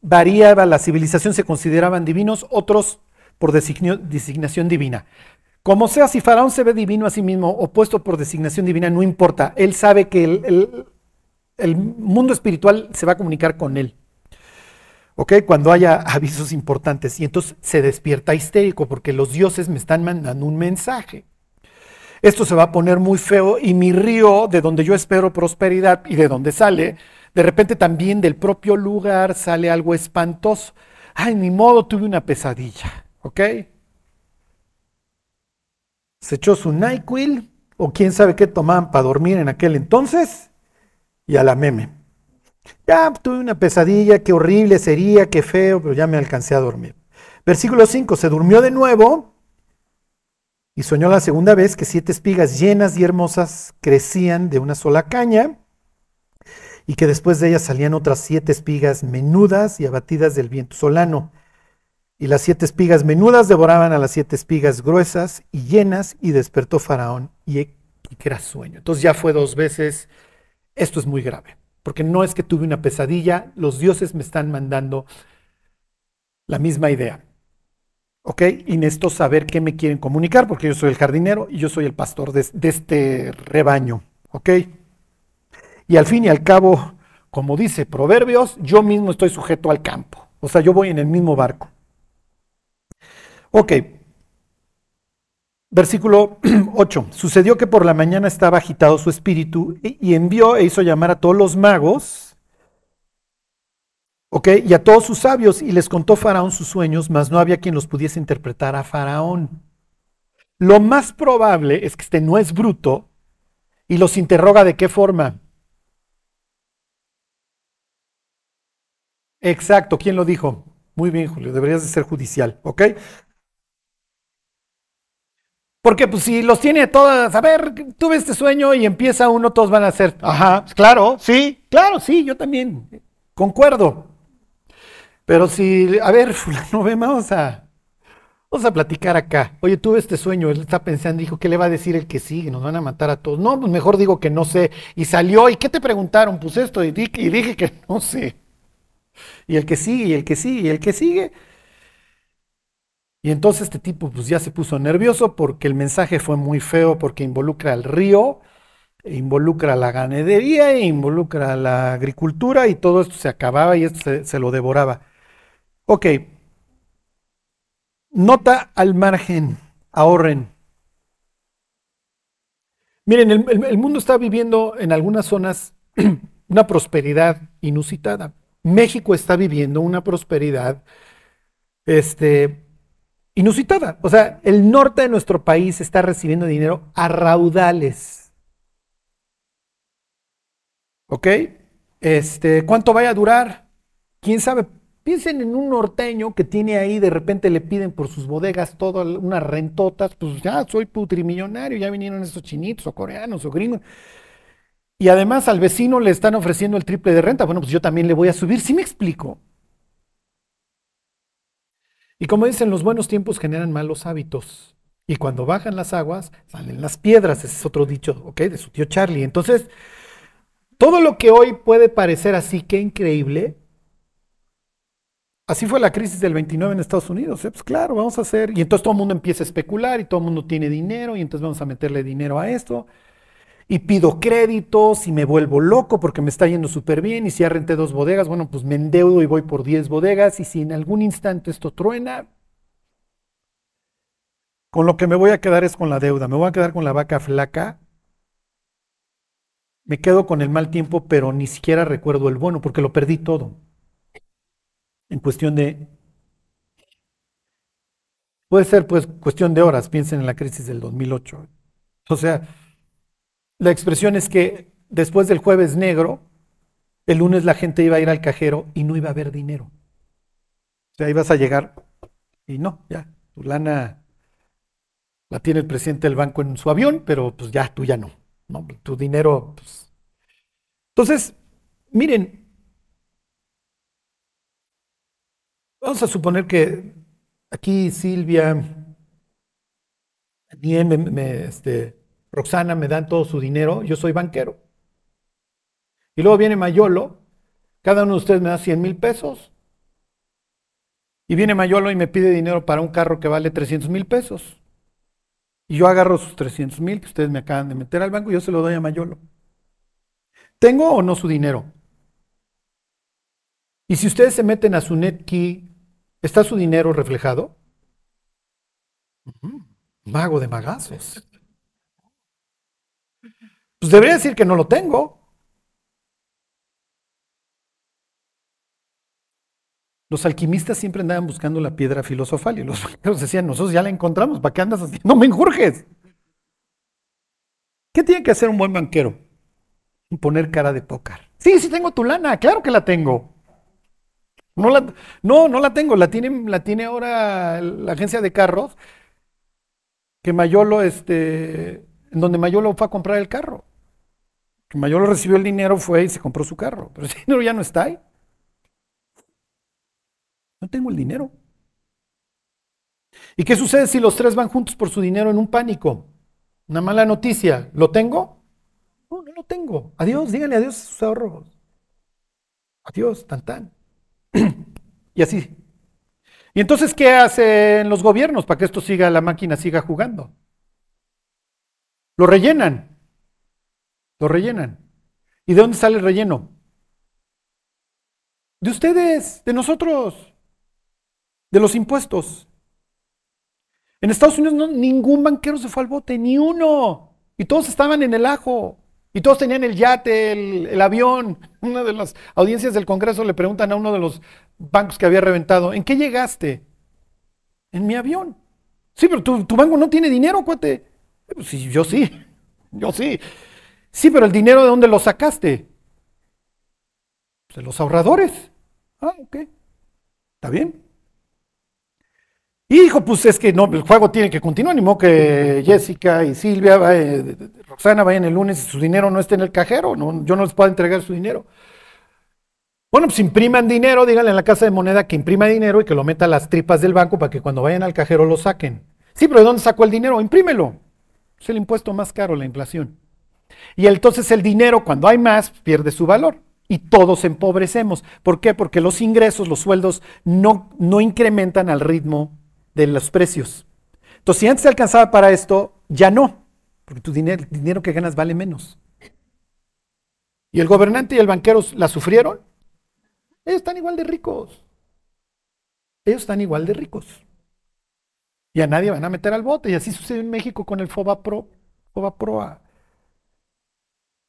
variaba, la civilización se consideraban divinos, otros por designación divina. Como sea, si Faraón se ve divino a sí mismo, opuesto por designación divina, no importa. Él sabe que el, el mundo espiritual se va a comunicar con él. ¿Ok? Cuando haya [laughs] avisos importantes. Y entonces se despierta histérico porque los dioses me están mandando un mensaje esto se va a poner muy feo y mi río, de donde yo espero prosperidad y de donde sale, de repente también del propio lugar sale algo espantoso. Ay, ni modo, tuve una pesadilla, ¿ok? Se echó su NyQuil o quién sabe qué tomaban para dormir en aquel entonces y a la meme. Ya tuve una pesadilla, qué horrible sería, qué feo, pero ya me alcancé a dormir. Versículo 5, se durmió de nuevo y soñó la segunda vez que siete espigas llenas y hermosas crecían de una sola caña y que después de ellas salían otras siete espigas menudas y abatidas del viento solano. Y las siete espigas menudas devoraban a las siete espigas gruesas y llenas y despertó Faraón y, y que era sueño. Entonces ya fue dos veces. Esto es muy grave, porque no es que tuve una pesadilla, los dioses me están mandando la misma idea. ¿Ok? Y necesito saber qué me quieren comunicar, porque yo soy el jardinero y yo soy el pastor de, este rebaño. ¿Ok? Y al fin y al cabo, como dice Proverbios, yo mismo estoy sujeto al campo. O sea, yo voy en el mismo barco. Ok. Versículo [clears throat] 8. Sucedió que por la mañana estaba agitado su espíritu y envió e hizo llamar a todos los magos ¿Ok? Y a todos sus sabios, y les contó Faraón sus sueños, mas no había quien los pudiese interpretar a Faraón. Lo más probable es que este no es bruto y los interroga de qué forma. Exacto, ¿quién lo dijo? Muy bien, Julio, deberías de ser judicial, ¿ok? Porque pues si los tiene todas, a ver, tuve este sueño y empieza uno, todos van a ser, ajá, claro, sí, Claro, sí, yo también. Concuerdo. Pero si, a ver, [laughs] fulano, vamos a, vamos a platicar acá. Oye, tuve este sueño, él está pensando, dijo, ¿qué le va a decir el que sigue? Nos van a matar a todos. No, pues mejor digo que no sé. Y salió, ¿y qué te preguntaron? Pues esto, y dije, y dije que no sé. Y el que sigue, y el que sigue, y el que sigue. Y entonces este tipo pues ya se puso nervioso porque el mensaje fue muy feo, porque involucra al río, involucra la ganadería, involucra la agricultura y todo esto se acababa y esto se, lo devoraba. Ok. Nota al margen, ahorren. Miren, el mundo está viviendo en algunas zonas [clears throat] una prosperidad inusitada. México está viviendo una prosperidad este, inusitada. O sea, el norte de nuestro país está recibiendo dinero a raudales. ¿Ok? Este, ¿Cuánto vaya a durar? ¿Quién sabe? Piensen en un norteño que tiene ahí, de repente le piden por sus bodegas todas unas rentotas, pues ya soy putrimillonario, ya vinieron estos chinitos o coreanos o gringos. Y además al vecino le están ofreciendo el triple de renta. Bueno, pues yo también le voy a subir. ¿Sí me explico? Y como dicen, los buenos tiempos generan malos hábitos. Y cuando bajan las aguas, salen las piedras. Ese es otro dicho, ¿ok? De su tío Charlie. Entonces, todo lo que hoy puede parecer así, qué increíble. Así fue la crisis del 29 en Estados Unidos. ¿eh? Pues claro, vamos a hacer. Y entonces todo el mundo empieza a especular y todo el mundo tiene dinero y entonces vamos a meterle dinero a esto y pido créditos y me vuelvo loco porque me está yendo súper bien y si ya renté dos bodegas, bueno, pues me endeudo y voy por 10 bodegas y si en algún instante esto truena, con lo que me voy a quedar es con la deuda, me voy a quedar con la vaca flaca, me quedo con el mal tiempo, pero ni siquiera recuerdo el bueno porque lo perdí todo. En cuestión de... Puede ser pues cuestión de horas, piensen en la crisis del 2008. O sea, la expresión es que después del jueves negro, el lunes la gente iba a ir al cajero y no iba a haber dinero. O sea, ibas a llegar y no, ya, tu lana la tiene el presidente del banco en su avión, pero pues ya, tú ya no. ¿no? Tu dinero, pues. Entonces, miren, vamos a suponer que aquí Silvia, ni me, me, este, Roxana me dan todo su dinero, yo soy banquero. Y luego viene Mayolo, cada uno de ustedes me da 100 mil pesos. Y viene Mayolo y me pide dinero para un carro que vale 300 mil pesos. Y yo agarro sus 300 mil que ustedes me acaban de meter al banco y yo se lo doy a Mayolo. ¿Tengo o no su dinero? Y si ustedes se meten a su NetKey, ¿está su dinero reflejado? Mago de magazos. Pues debería decir que no lo tengo. Los alquimistas siempre andaban buscando la piedra filosofal y los banqueros decían, nosotros ya la encontramos, ¿para qué andas así? [laughs] No me enjurjes. ¿Qué tiene que hacer un buen banquero? Poner cara de pócar. Sí, sí tengo tu lana, claro que la tengo. No, la, no, no la tengo, la tiene, la tiene ahora la agencia de carros, que Mayolo, este, en donde Mayolo fue a comprar el carro que Mayolo recibió el dinero, fue y se compró su carro. Pero ese [laughs] dinero ya no está ahí. No tengo el dinero. ¿Y qué sucede si los tres van juntos por su dinero en un pánico? Una mala noticia. ¿Lo tengo? No, no lo tengo. Adiós, díganle adiós a sus ahorros. Adiós, tan tan. [clears throat] y así. ¿Y entonces qué hacen los gobiernos para que esto siga, la máquina siga jugando? Lo rellenan. Lo rellenan. ¿Y de dónde sale el relleno? De ustedes, de nosotros, de los impuestos. En Estados Unidos ningún banquero se fue al bote, ni uno. Y todos estaban en el ajo. Y todos tenían el yate, el, avión. Una de las audiencias del Congreso le preguntan a uno de los bancos que había reventado, ¿en qué llegaste? En mi avión. Sí, pero tu, tu banco no tiene dinero, cuate. Pues sí, yo sí, yo sí. Sí, pero el dinero de dónde lo sacaste? De los ahorradores. Ah, ok. Está bien. Y dijo, pues es que no, el juego tiene que continuar, ni modo que Jessica y Silvia, eh, Roxana vayan el lunes y su dinero no esté en el cajero, no, yo no les puedo entregar su dinero. Bueno, pues impriman dinero, díganle a la casa de moneda que imprima dinero y que lo meta a las tripas del banco para que cuando vayan al cajero lo saquen. Sí, pero ¿de dónde sacó el dinero? Imprímelo. Es el impuesto más caro, la inflación. Y entonces el dinero, cuando hay más, pierde su valor. Y todos empobrecemos. ¿Por qué? Porque los ingresos, los sueldos, no, no incrementan al ritmo de los precios. Entonces, si antes se alcanzaba para esto, ya no. Porque tu dinero, el dinero que ganas vale menos. ¿Y el gobernante y el banquero la sufrieron? Ellos están igual de ricos. Ellos están igual de ricos. Y a nadie van a meter al bote. Y así sucedió en México con el FOBA Pro. FOBA Proa.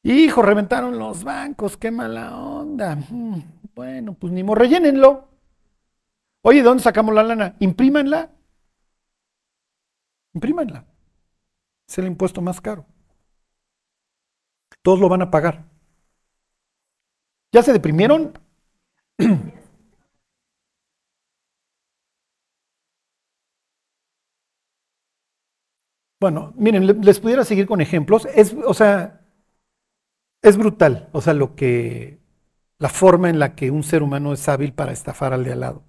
Hijo, reventaron los bancos, qué mala onda. Mm, bueno, pues ni mo, rellénenlo. Oye, ¿de dónde sacamos la lana? Imprímanla. Imprímanla. Es el impuesto más caro. Todos lo van a pagar. ¿Ya se deprimieron? [clears throat] Bueno, miren, les pudiera seguir con ejemplos. Es, o sea, es brutal, o sea, lo que, la forma en la que un ser humano es hábil para estafar al de al lado.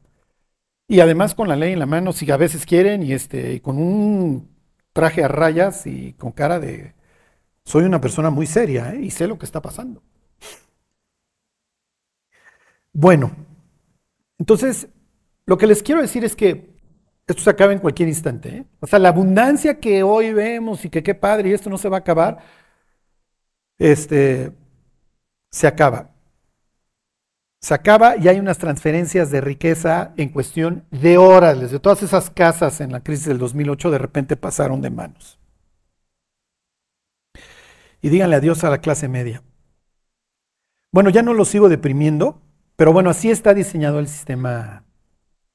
Y además con la ley en la mano, si a veces quieren, y este, con un traje a rayas y con cara de, soy una persona muy seria ¿eh? y sé lo que está pasando. Bueno, entonces, lo que les quiero decir es que esto se acaba en cualquier instante. ¿eh? O sea, la abundancia que hoy vemos y que qué padre y esto no se va a acabar, este, se acaba. Se acaba y hay unas transferencias de riqueza en cuestión de horas. Desde todas esas casas en la crisis del 2008 de repente pasaron de manos. Y díganle adiós a la clase media. Bueno, ya no lo sigo deprimiendo, pero bueno, así está diseñado el sistema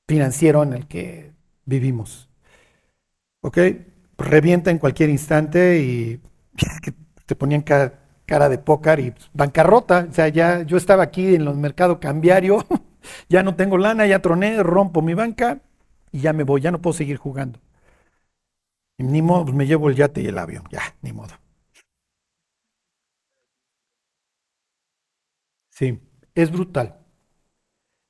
financiero en el que vivimos. ¿Ok? Revienta en cualquier instante y [laughs] te ponían cara, cara de pócar y bancarrota. O sea, ya yo estaba aquí en los mercados cambiario, [laughs] ya no tengo lana, ya troné, rompo mi banca y ya me voy, ya no puedo seguir jugando. ni modo, pues me llevo el yate y el avión, ya, ni modo. Sí, es brutal.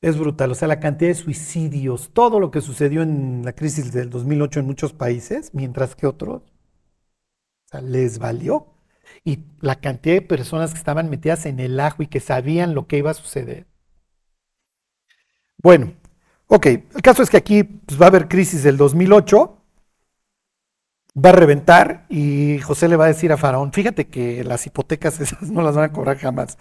Es brutal, o sea, la cantidad de suicidios, todo lo que sucedió en la crisis del 2008 en muchos países, mientras que otros, les valió. Y la cantidad de personas que estaban metidas en el ajo y que sabían lo que iba a suceder. Bueno, ok, el caso es que aquí pues, va a haber crisis del 2008, va a reventar y José le va a decir a Faraón, fíjate que las hipotecas [laughs] esas no las van a cobrar jamás.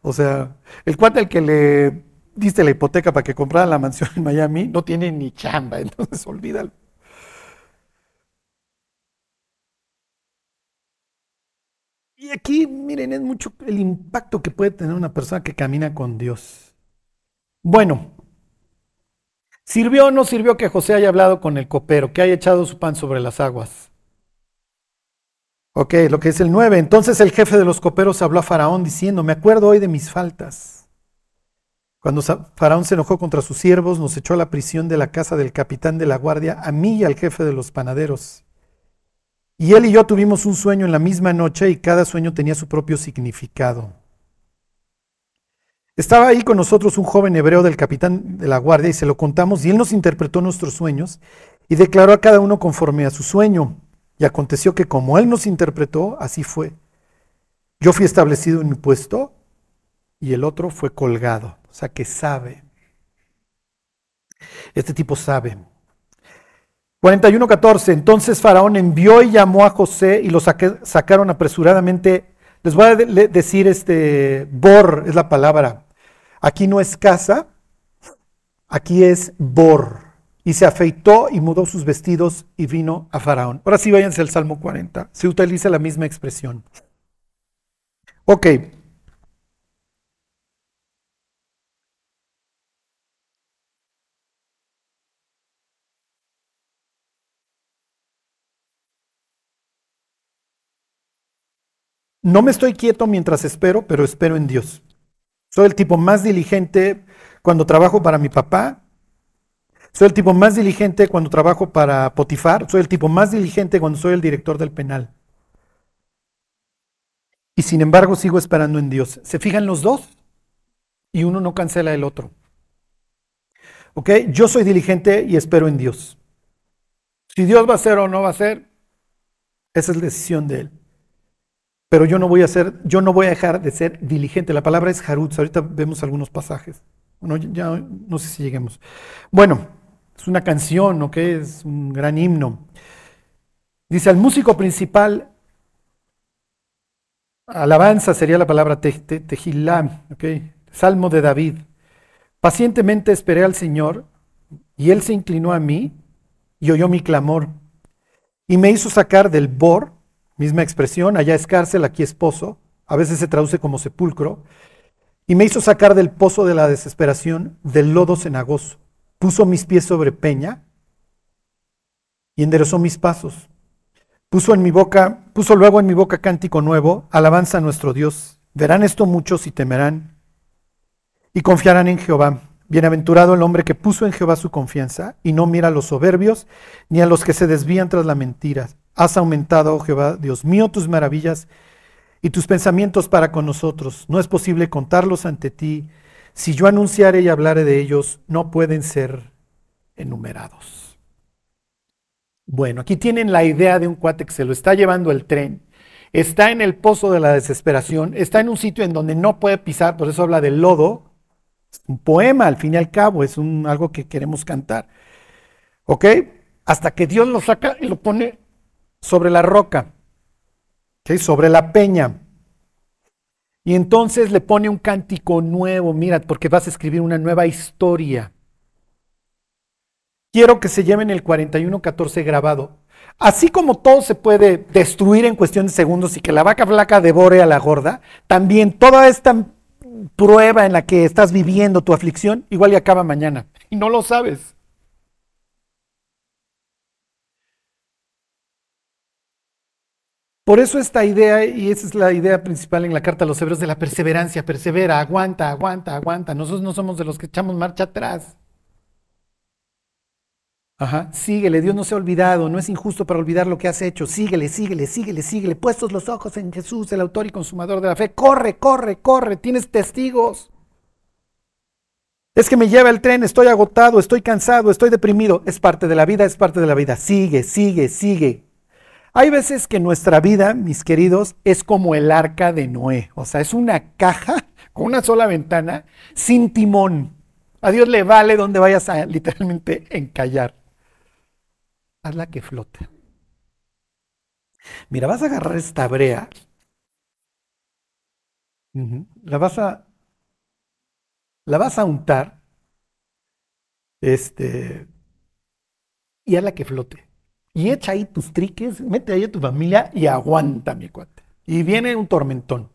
O sea, el cuate al que le diste la hipoteca para que comprara la mansión en Miami, no tiene ni chamba, [laughs] entonces olvídalo. Y aquí, miren, es mucho el impacto que puede tener una persona que camina con Dios. Bueno, ¿sirvió o no sirvió que José haya hablado con el copero, que haya echado su pan sobre las aguas? Ok, lo que es el 9. Entonces el jefe de los coperos habló a Faraón diciendo, me acuerdo hoy de mis faltas cuando Faraón se enojó contra sus siervos, nos echó a la prisión de la casa del capitán de la guardia, a mí y al jefe de los panaderos. Y él y yo tuvimos un sueño en la misma noche y cada sueño tenía su propio significado. Estaba ahí con nosotros un joven hebreo del capitán de la guardia y se lo contamos y él nos interpretó nuestros sueños y declaró a cada uno conforme a su sueño. Y aconteció que como él nos interpretó, así fue. Yo fui establecido en mi puesto y el otro fue colgado. O sea, que sabe. Este tipo sabe. 41.14. Entonces Faraón envió y llamó a José y lo sacaron apresuradamente. Les voy a decir este, bor es la palabra. Aquí no es casa, aquí es bor. Y se afeitó y mudó sus vestidos y vino a Faraón. Ahora sí váyanse al Salmo 40. Se utiliza la misma expresión. Ok, No me estoy quieto mientras espero, pero espero en Dios. Soy el tipo más diligente cuando trabajo para mi papá. Soy el tipo más diligente cuando trabajo para Potifar. Soy el tipo más diligente cuando soy el director del penal. Y sin embargo sigo esperando en Dios. ¿Se fijan los dos? Y uno no cancela el otro. ¿Ok? Yo soy diligente y espero en Dios. Si Dios va a ser o no va a ser, esa es la decisión de Él. Pero yo no voy a ser, yo no voy a dejar de ser diligente. La palabra es harutz. Ahorita vemos algunos pasajes. Bueno, ya no sé si lleguemos. Bueno, es una canción, ¿ok? Es un gran himno. Dice al músico principal, alabanza sería la palabra tejilá, ¿ok? Salmo de David. Pacientemente esperé al Señor y Él se inclinó a mí y oyó mi clamor y me hizo sacar del bor, misma expresión, allá es cárcel, aquí es pozo, a veces se traduce como sepulcro, y me hizo sacar del pozo de la desesperación, del lodo cenagoso. Puso mis pies sobre peña y enderezó mis pasos. Puso en mi boca, puso luego en mi boca cántico nuevo, alabanza a nuestro Dios. Verán esto muchos y temerán y confiarán en Jehová. Bienaventurado el hombre que puso en Jehová su confianza y no mira a los soberbios ni a los que se desvían tras la mentira. Has aumentado, oh Jehová, Dios mío, tus maravillas y tus pensamientos para con nosotros. No es posible contarlos ante ti. Si yo anunciare y hablare de ellos, no pueden ser enumerados. Bueno, aquí tienen la idea de un cuate que se lo está llevando el tren, está en el pozo de la desesperación, está en un sitio en donde no puede pisar, por eso habla del lodo. un poema, al fin y al cabo, es un, algo que queremos cantar. ¿Ok? Hasta que Dios lo saca y lo pone sobre la roca, sobre la peña. Y entonces le pone un cántico nuevo, mira, porque vas a escribir una nueva historia. Quiero que se lleven el 4114 grabado. Así como todo se puede destruir en cuestión de segundos y que la vaca flaca devore a la gorda, también toda esta prueba en la que estás viviendo tu aflicción, igual y acaba mañana. Y no lo sabes. Por eso esta idea, y esa es la idea principal en la carta a los hebreos de la perseverancia, persevera, aguanta, aguanta, aguanta. Nosotros no somos de los que echamos marcha atrás. Ajá, síguele, Dios no se ha olvidado, no es injusto para olvidar lo que has hecho. Síguele, síguele, síguele, síguele. Puestos los ojos en Jesús, el autor y consumador de la fe. Corre, corre, corre, tienes testigos. Es que me lleva el tren, estoy agotado, estoy cansado, estoy deprimido. Es parte de la vida, es parte de la vida. Sigue, sigue, sigue. Hay veces que nuestra vida, mis queridos, es como el arca de Noé. O sea, es una caja [laughs] con una sola ventana, sin timón. A Dios le vale donde vayas a literalmente encallar. Hazla que flote. Mira, vas a agarrar esta brea. La vas a. La vas a untar. Este. Y hazla que flote y echa ahí tus triques, mete ahí a tu familia y aguanta, mi cuate. Y viene un tormentón.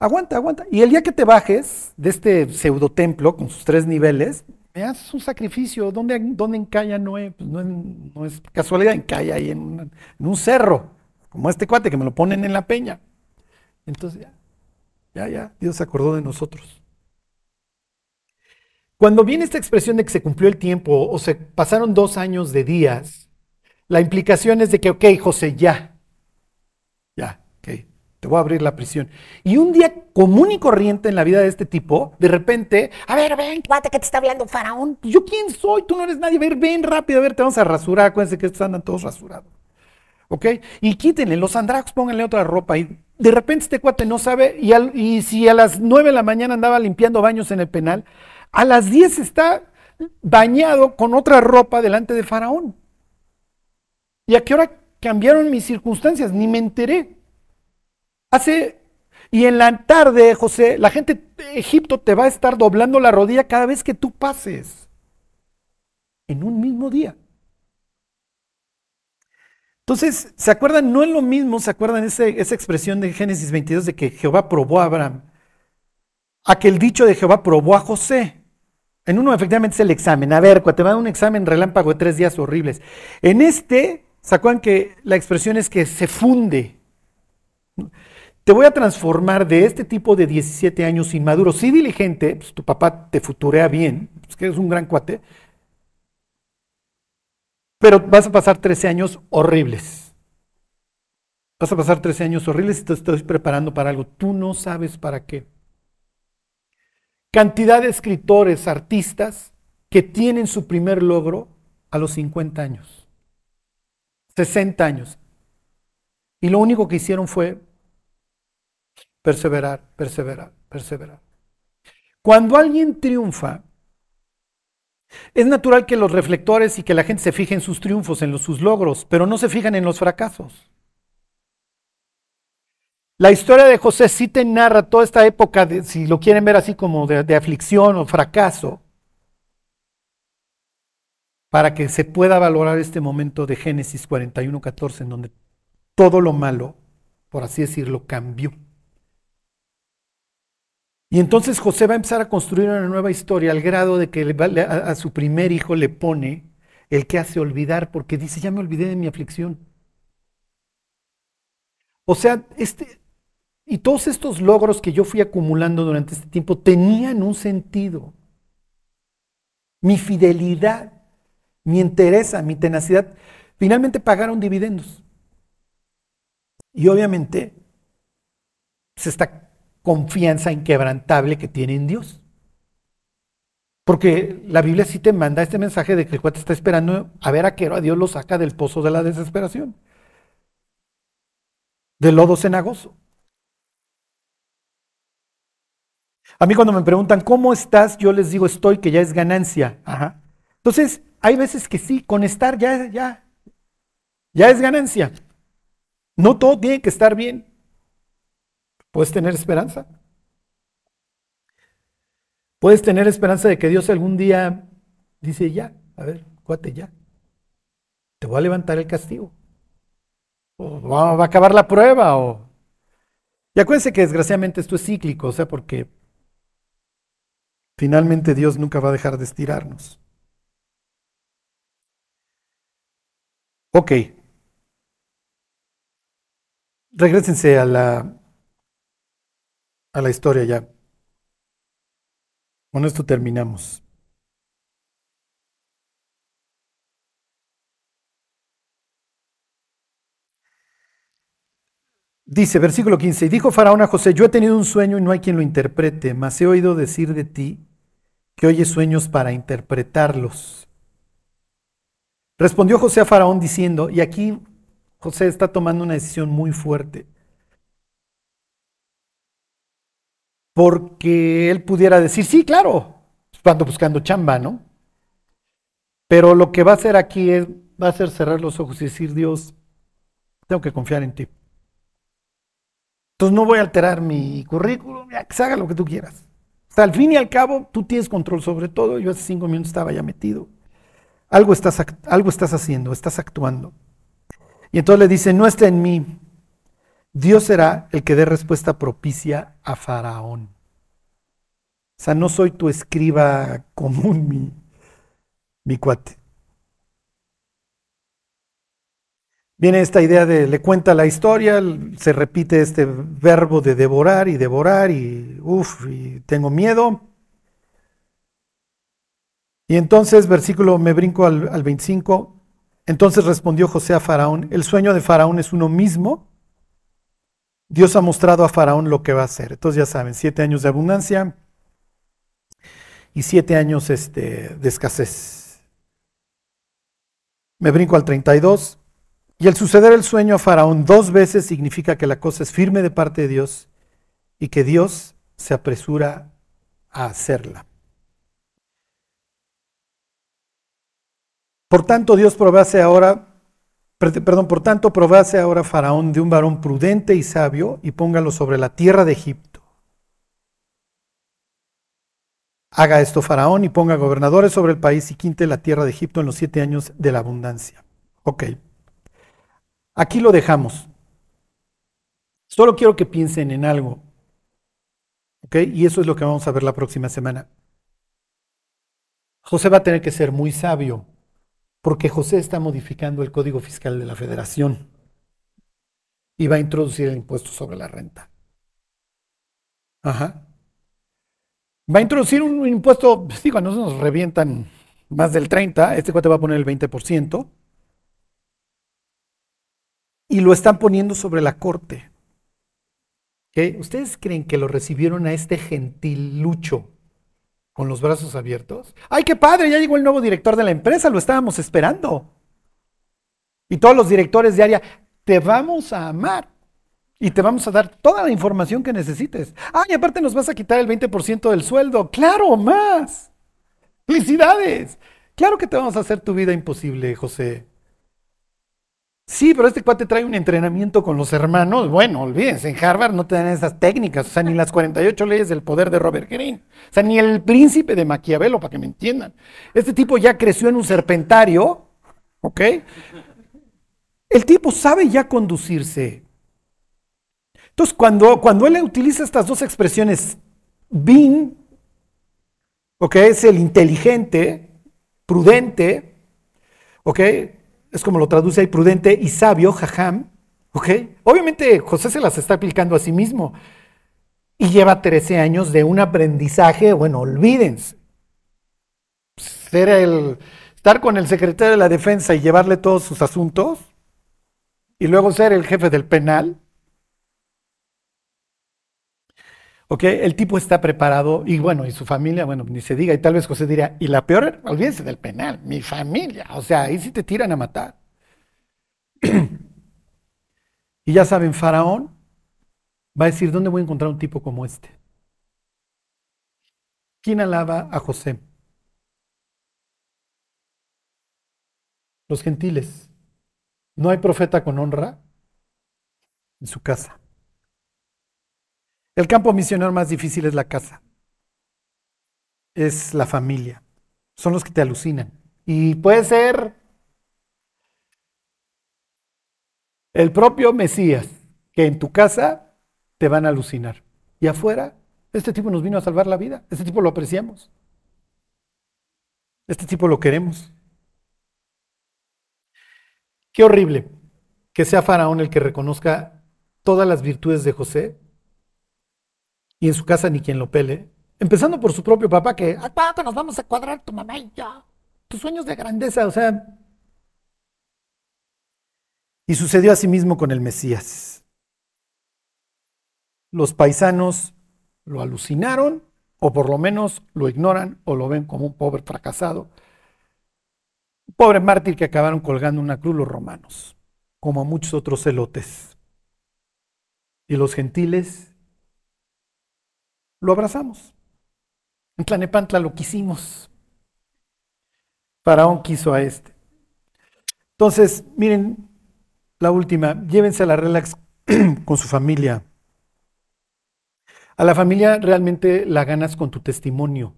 Aguanta, aguanta. Y el día que te bajes de este pseudo templo con sus tres niveles, me haces un sacrificio. ¿Dónde, dónde encalla? Pues no, no, es casualidad, encalla ahí en, en, un cerro, como este cuate que me lo ponen en la peña. Entonces ya, ya, ya, Dios se acordó de nosotros. Cuando viene esta expresión de que se cumplió el tiempo o se pasaron dos años de días, la implicación es de que, ok, José, ya, ya, ok, te voy a abrir la prisión. Y un día común y corriente en la vida de este tipo, de repente, a ver, ven, cuate, que te está hablando Faraón. ¿Yo quién soy? Tú no eres nadie. A ver, ven rápido, a ver, te vamos a rasurar. Acuérdense que estos andan todos rasurados. ¿Ok? Y quítenle, los andrajos, pónganle otra ropa. Y de repente este cuate no sabe, y, y si a las 9 de la mañana andaba limpiando baños en el penal, a las 10 está bañado con otra ropa delante de Faraón. ¿Y a qué hora cambiaron mis circunstancias? Ni me enteré. Hace, y en la tarde, José, la gente de Egipto te va a estar doblando la rodilla cada vez que tú pases. En un mismo día. Entonces, ¿se acuerdan? No es lo mismo, ¿se acuerdan esa expresión de Génesis 22 de que Jehová probó a Abraham? Aquel dicho de Jehová probó a José. En uno efectivamente es el examen. A ver, cuando te va a un examen relámpago de tres días horribles. En este ¿Se que la expresión es que se funde? Te voy a transformar de este tipo de 17 años inmaduro, sí diligente, pues tu papá te futurea bien, es pues que eres un gran cuate, Pero vas a pasar 13 años horribles. Vas a pasar 13 años horribles y te estoy preparando para algo. Tú no sabes para qué. Cantidad de escritores, artistas que tienen su primer logro a los 50 años, 60 años. Y lo único que hicieron fue perseverar, perseverar, perseverar. Cuando alguien triunfa, es natural que los reflectores y que la gente se fije en sus triunfos, en sus logros, pero no se fijan en los fracasos. La historia de José sí te narra toda esta época, de, si lo quieren ver así como de aflicción o fracaso, para que se pueda valorar este momento de Génesis 41, 14, en donde todo lo malo, por así decirlo, cambió. Y entonces José va a empezar a construir una nueva historia al grado de que a, su primer hijo le pone el que hace olvidar, porque dice, ya me olvidé de mi aflicción. O sea, este, y todos estos logros que yo fui acumulando durante este tiempo tenían un sentido. Mi fidelidad, mi interés, mi tenacidad, finalmente pagaron dividendos. Y obviamente se está confianza inquebrantable que tiene en Dios. Porque la Biblia sí te manda este mensaje de que el cuate está esperando a ver a qué hora Dios lo saca del pozo de la desesperación, del lodo cenagoso. A mí cuando me preguntan, ¿cómo estás? Yo les digo, estoy, que ya es ganancia. Ajá. Entonces, hay veces que sí, con estar ya, ya, ya es ganancia. No todo tiene que estar bien. ¿Puedes tener esperanza? Puedes tener esperanza de que Dios algún día dice, ya, a ver, cuate, ya. Te voy a levantar el castigo. O va a acabar la prueba. O... Y acuérdense que desgraciadamente esto es cíclico, o sea, porque finalmente Dios nunca va a dejar de estirarnos. Ok. Regrésense a la a la historia ya. Con esto terminamos. Dice, versículo 15, y dijo Faraón a José, yo he tenido un sueño y no hay quien lo interprete, mas he oído decir de ti que oyes sueños para interpretarlos. Respondió José a Faraón diciendo, y aquí José está tomando una decisión muy fuerte. porque él pudiera decir, sí, claro, ando buscando chamba, ¿no? Pero lo que va a hacer aquí es, va a ser cerrar los ojos y decir, Dios, tengo que confiar en ti. Entonces no voy a alterar mi currículum, ya que se haga lo que tú quieras. O al fin y al cabo, tú tienes control sobre todo. Yo hace cinco minutos estaba ya metido. Algo estás, algo estás haciendo, estás actuando. Y entonces le dice, no está en mí, Dios será el que dé respuesta propicia a Faraón. O sea, no soy tu escriba [laughs] común, mi, mi cuate. Viene esta idea de, le cuenta la historia, se repite este verbo de devorar y devorar y, uff, y tengo miedo. Y entonces, versículo, me brinco al, al 25, entonces respondió José a Faraón, el sueño de Faraón es uno mismo Dios ha mostrado a Faraón lo que va a hacer. Entonces ya saben, siete años de abundancia y siete años este, de escasez. Me brinco al 32. Y el suceder el sueño a Faraón dos veces significa que la cosa es firme de parte de Dios y que Dios se apresura a hacerla. Por tanto, Dios provee ahora Perdón, por tanto, probase ahora Faraón de un varón prudente y sabio y póngalo sobre la tierra de Egipto. Haga esto Faraón y ponga gobernadores sobre el país y quinte la tierra de Egipto en los siete años de la abundancia. Ok. Aquí lo dejamos. Solo quiero que piensen en algo. ¿Ok? Y eso es lo que vamos a ver la próxima semana. José va a tener que ser muy sabio porque José está modificando el código fiscal de la federación y va a introducir el impuesto sobre la renta. Ajá. Va a introducir un impuesto, pues, digo, no nos revientan más del 30, este cuate va a poner el 20%, y lo están poniendo sobre la corte. ¿Ustedes creen que lo recibieron a este gentilucho con los brazos abiertos? ¡Ay, qué padre! Ya llegó el nuevo director de la empresa, lo estábamos esperando. Y todos los directores de área, te vamos a amar y te vamos a dar toda la información que necesites. ¡Ay, aparte nos vas a quitar el 20% del sueldo! ¡Claro, más! ¡Felicidades! Claro que te vamos a hacer tu vida imposible, José. Sí, pero este cuate trae un entrenamiento con los hermanos. Bueno, olvídense, en Harvard no te dan esas técnicas, o sea, ni las 48 leyes del poder de Robert Greene, o sea, ni el príncipe de Maquiavelo, para que me entiendan. Este tipo ya creció en un serpentario, ¿ok? El tipo sabe ya conducirse. Entonces, cuando, cuando él utiliza estas dos expresiones, bin, ¿ok? Es el inteligente, prudente, ¿ok? Es como lo traduce ahí, prudente y sabio, jajam, ¿ok? Obviamente José se las está aplicando a sí mismo y lleva 13 años de un aprendizaje, bueno, olvídense. Ser el, estar con el secretario de la defensa y llevarle todos sus asuntos y luego ser el jefe del penal. ¿Ok? El tipo está preparado y bueno, y su familia, bueno, ni se diga, y tal vez José diría, y la peor, olvídense del penal, mi familia, o sea, ahí sí te tiran a matar. [clears throat] y ya saben, Faraón va a decir, ¿dónde voy a encontrar un tipo como este? ¿Quién alaba a José? Los gentiles. No hay profeta con honra en su casa. El campo misionero más difícil es la casa. Es la familia. Son los que te alucinan. Y puede ser el propio Mesías, que en tu casa te van a alucinar. Y afuera, este tipo nos vino a salvar la vida. Este tipo lo apreciamos. Este tipo lo queremos. Qué horrible que sea Faraón el que reconozca todas las virtudes de José y en su casa ni quien lo pele. Empezando por su propio papá, que, ¿cuándo nos vamos a cuadrar tu mamá y yo? Tus sueños de grandeza, o sea. Y sucedió asimismo con el Mesías. Los paisanos lo alucinaron, o por lo menos lo ignoran, o lo ven como un pobre fracasado. Un pobre mártir que acabaron colgando una cruz los romanos, como a muchos otros celotes. Y los gentiles lo abrazamos. En Tlanepantla lo quisimos. Faraón quiso a este. Entonces, miren, la última, llévense a la relax [clears throat] con su familia. A la familia realmente la ganas con tu testimonio.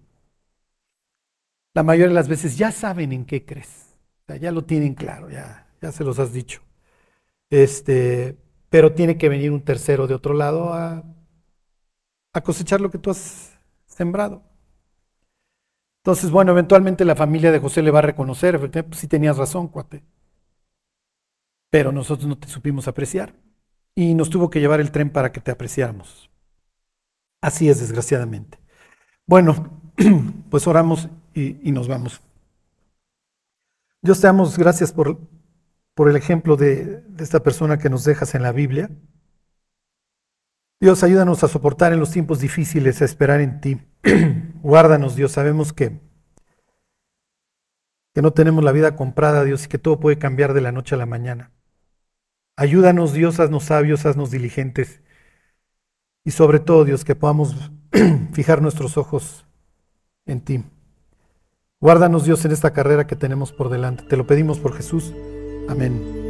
La mayoría de las veces ya saben en qué crees. ya lo tienen claro, ya, ya se los has dicho. Este, pero tiene que venir un tercero de otro lado a a cosechar lo que tú has sembrado. Entonces, bueno, eventualmente la familia de José le va a reconocer, pues sí tenías razón, cuate. Pero nosotros no te supimos apreciar. Y nos tuvo que llevar el tren para que te apreciáramos. Así es, desgraciadamente. Bueno, [clears throat] pues oramos y, nos vamos. Dios te damos gracias por, por el ejemplo de, de esta persona que nos dejas en la Biblia. Dios, ayúdanos a soportar en los tiempos difíciles, a esperar en ti. [clears throat] Guárdanos, Dios. Sabemos que, que no tenemos la vida comprada, Dios, y que todo puede cambiar de la noche a la mañana. Ayúdanos, Dios, haznos sabios, haznos diligentes. Y sobre todo, Dios, que podamos [clears throat] fijar nuestros ojos en ti. Guárdanos, Dios, en esta carrera que tenemos por delante. Te lo pedimos por Jesús. Amén.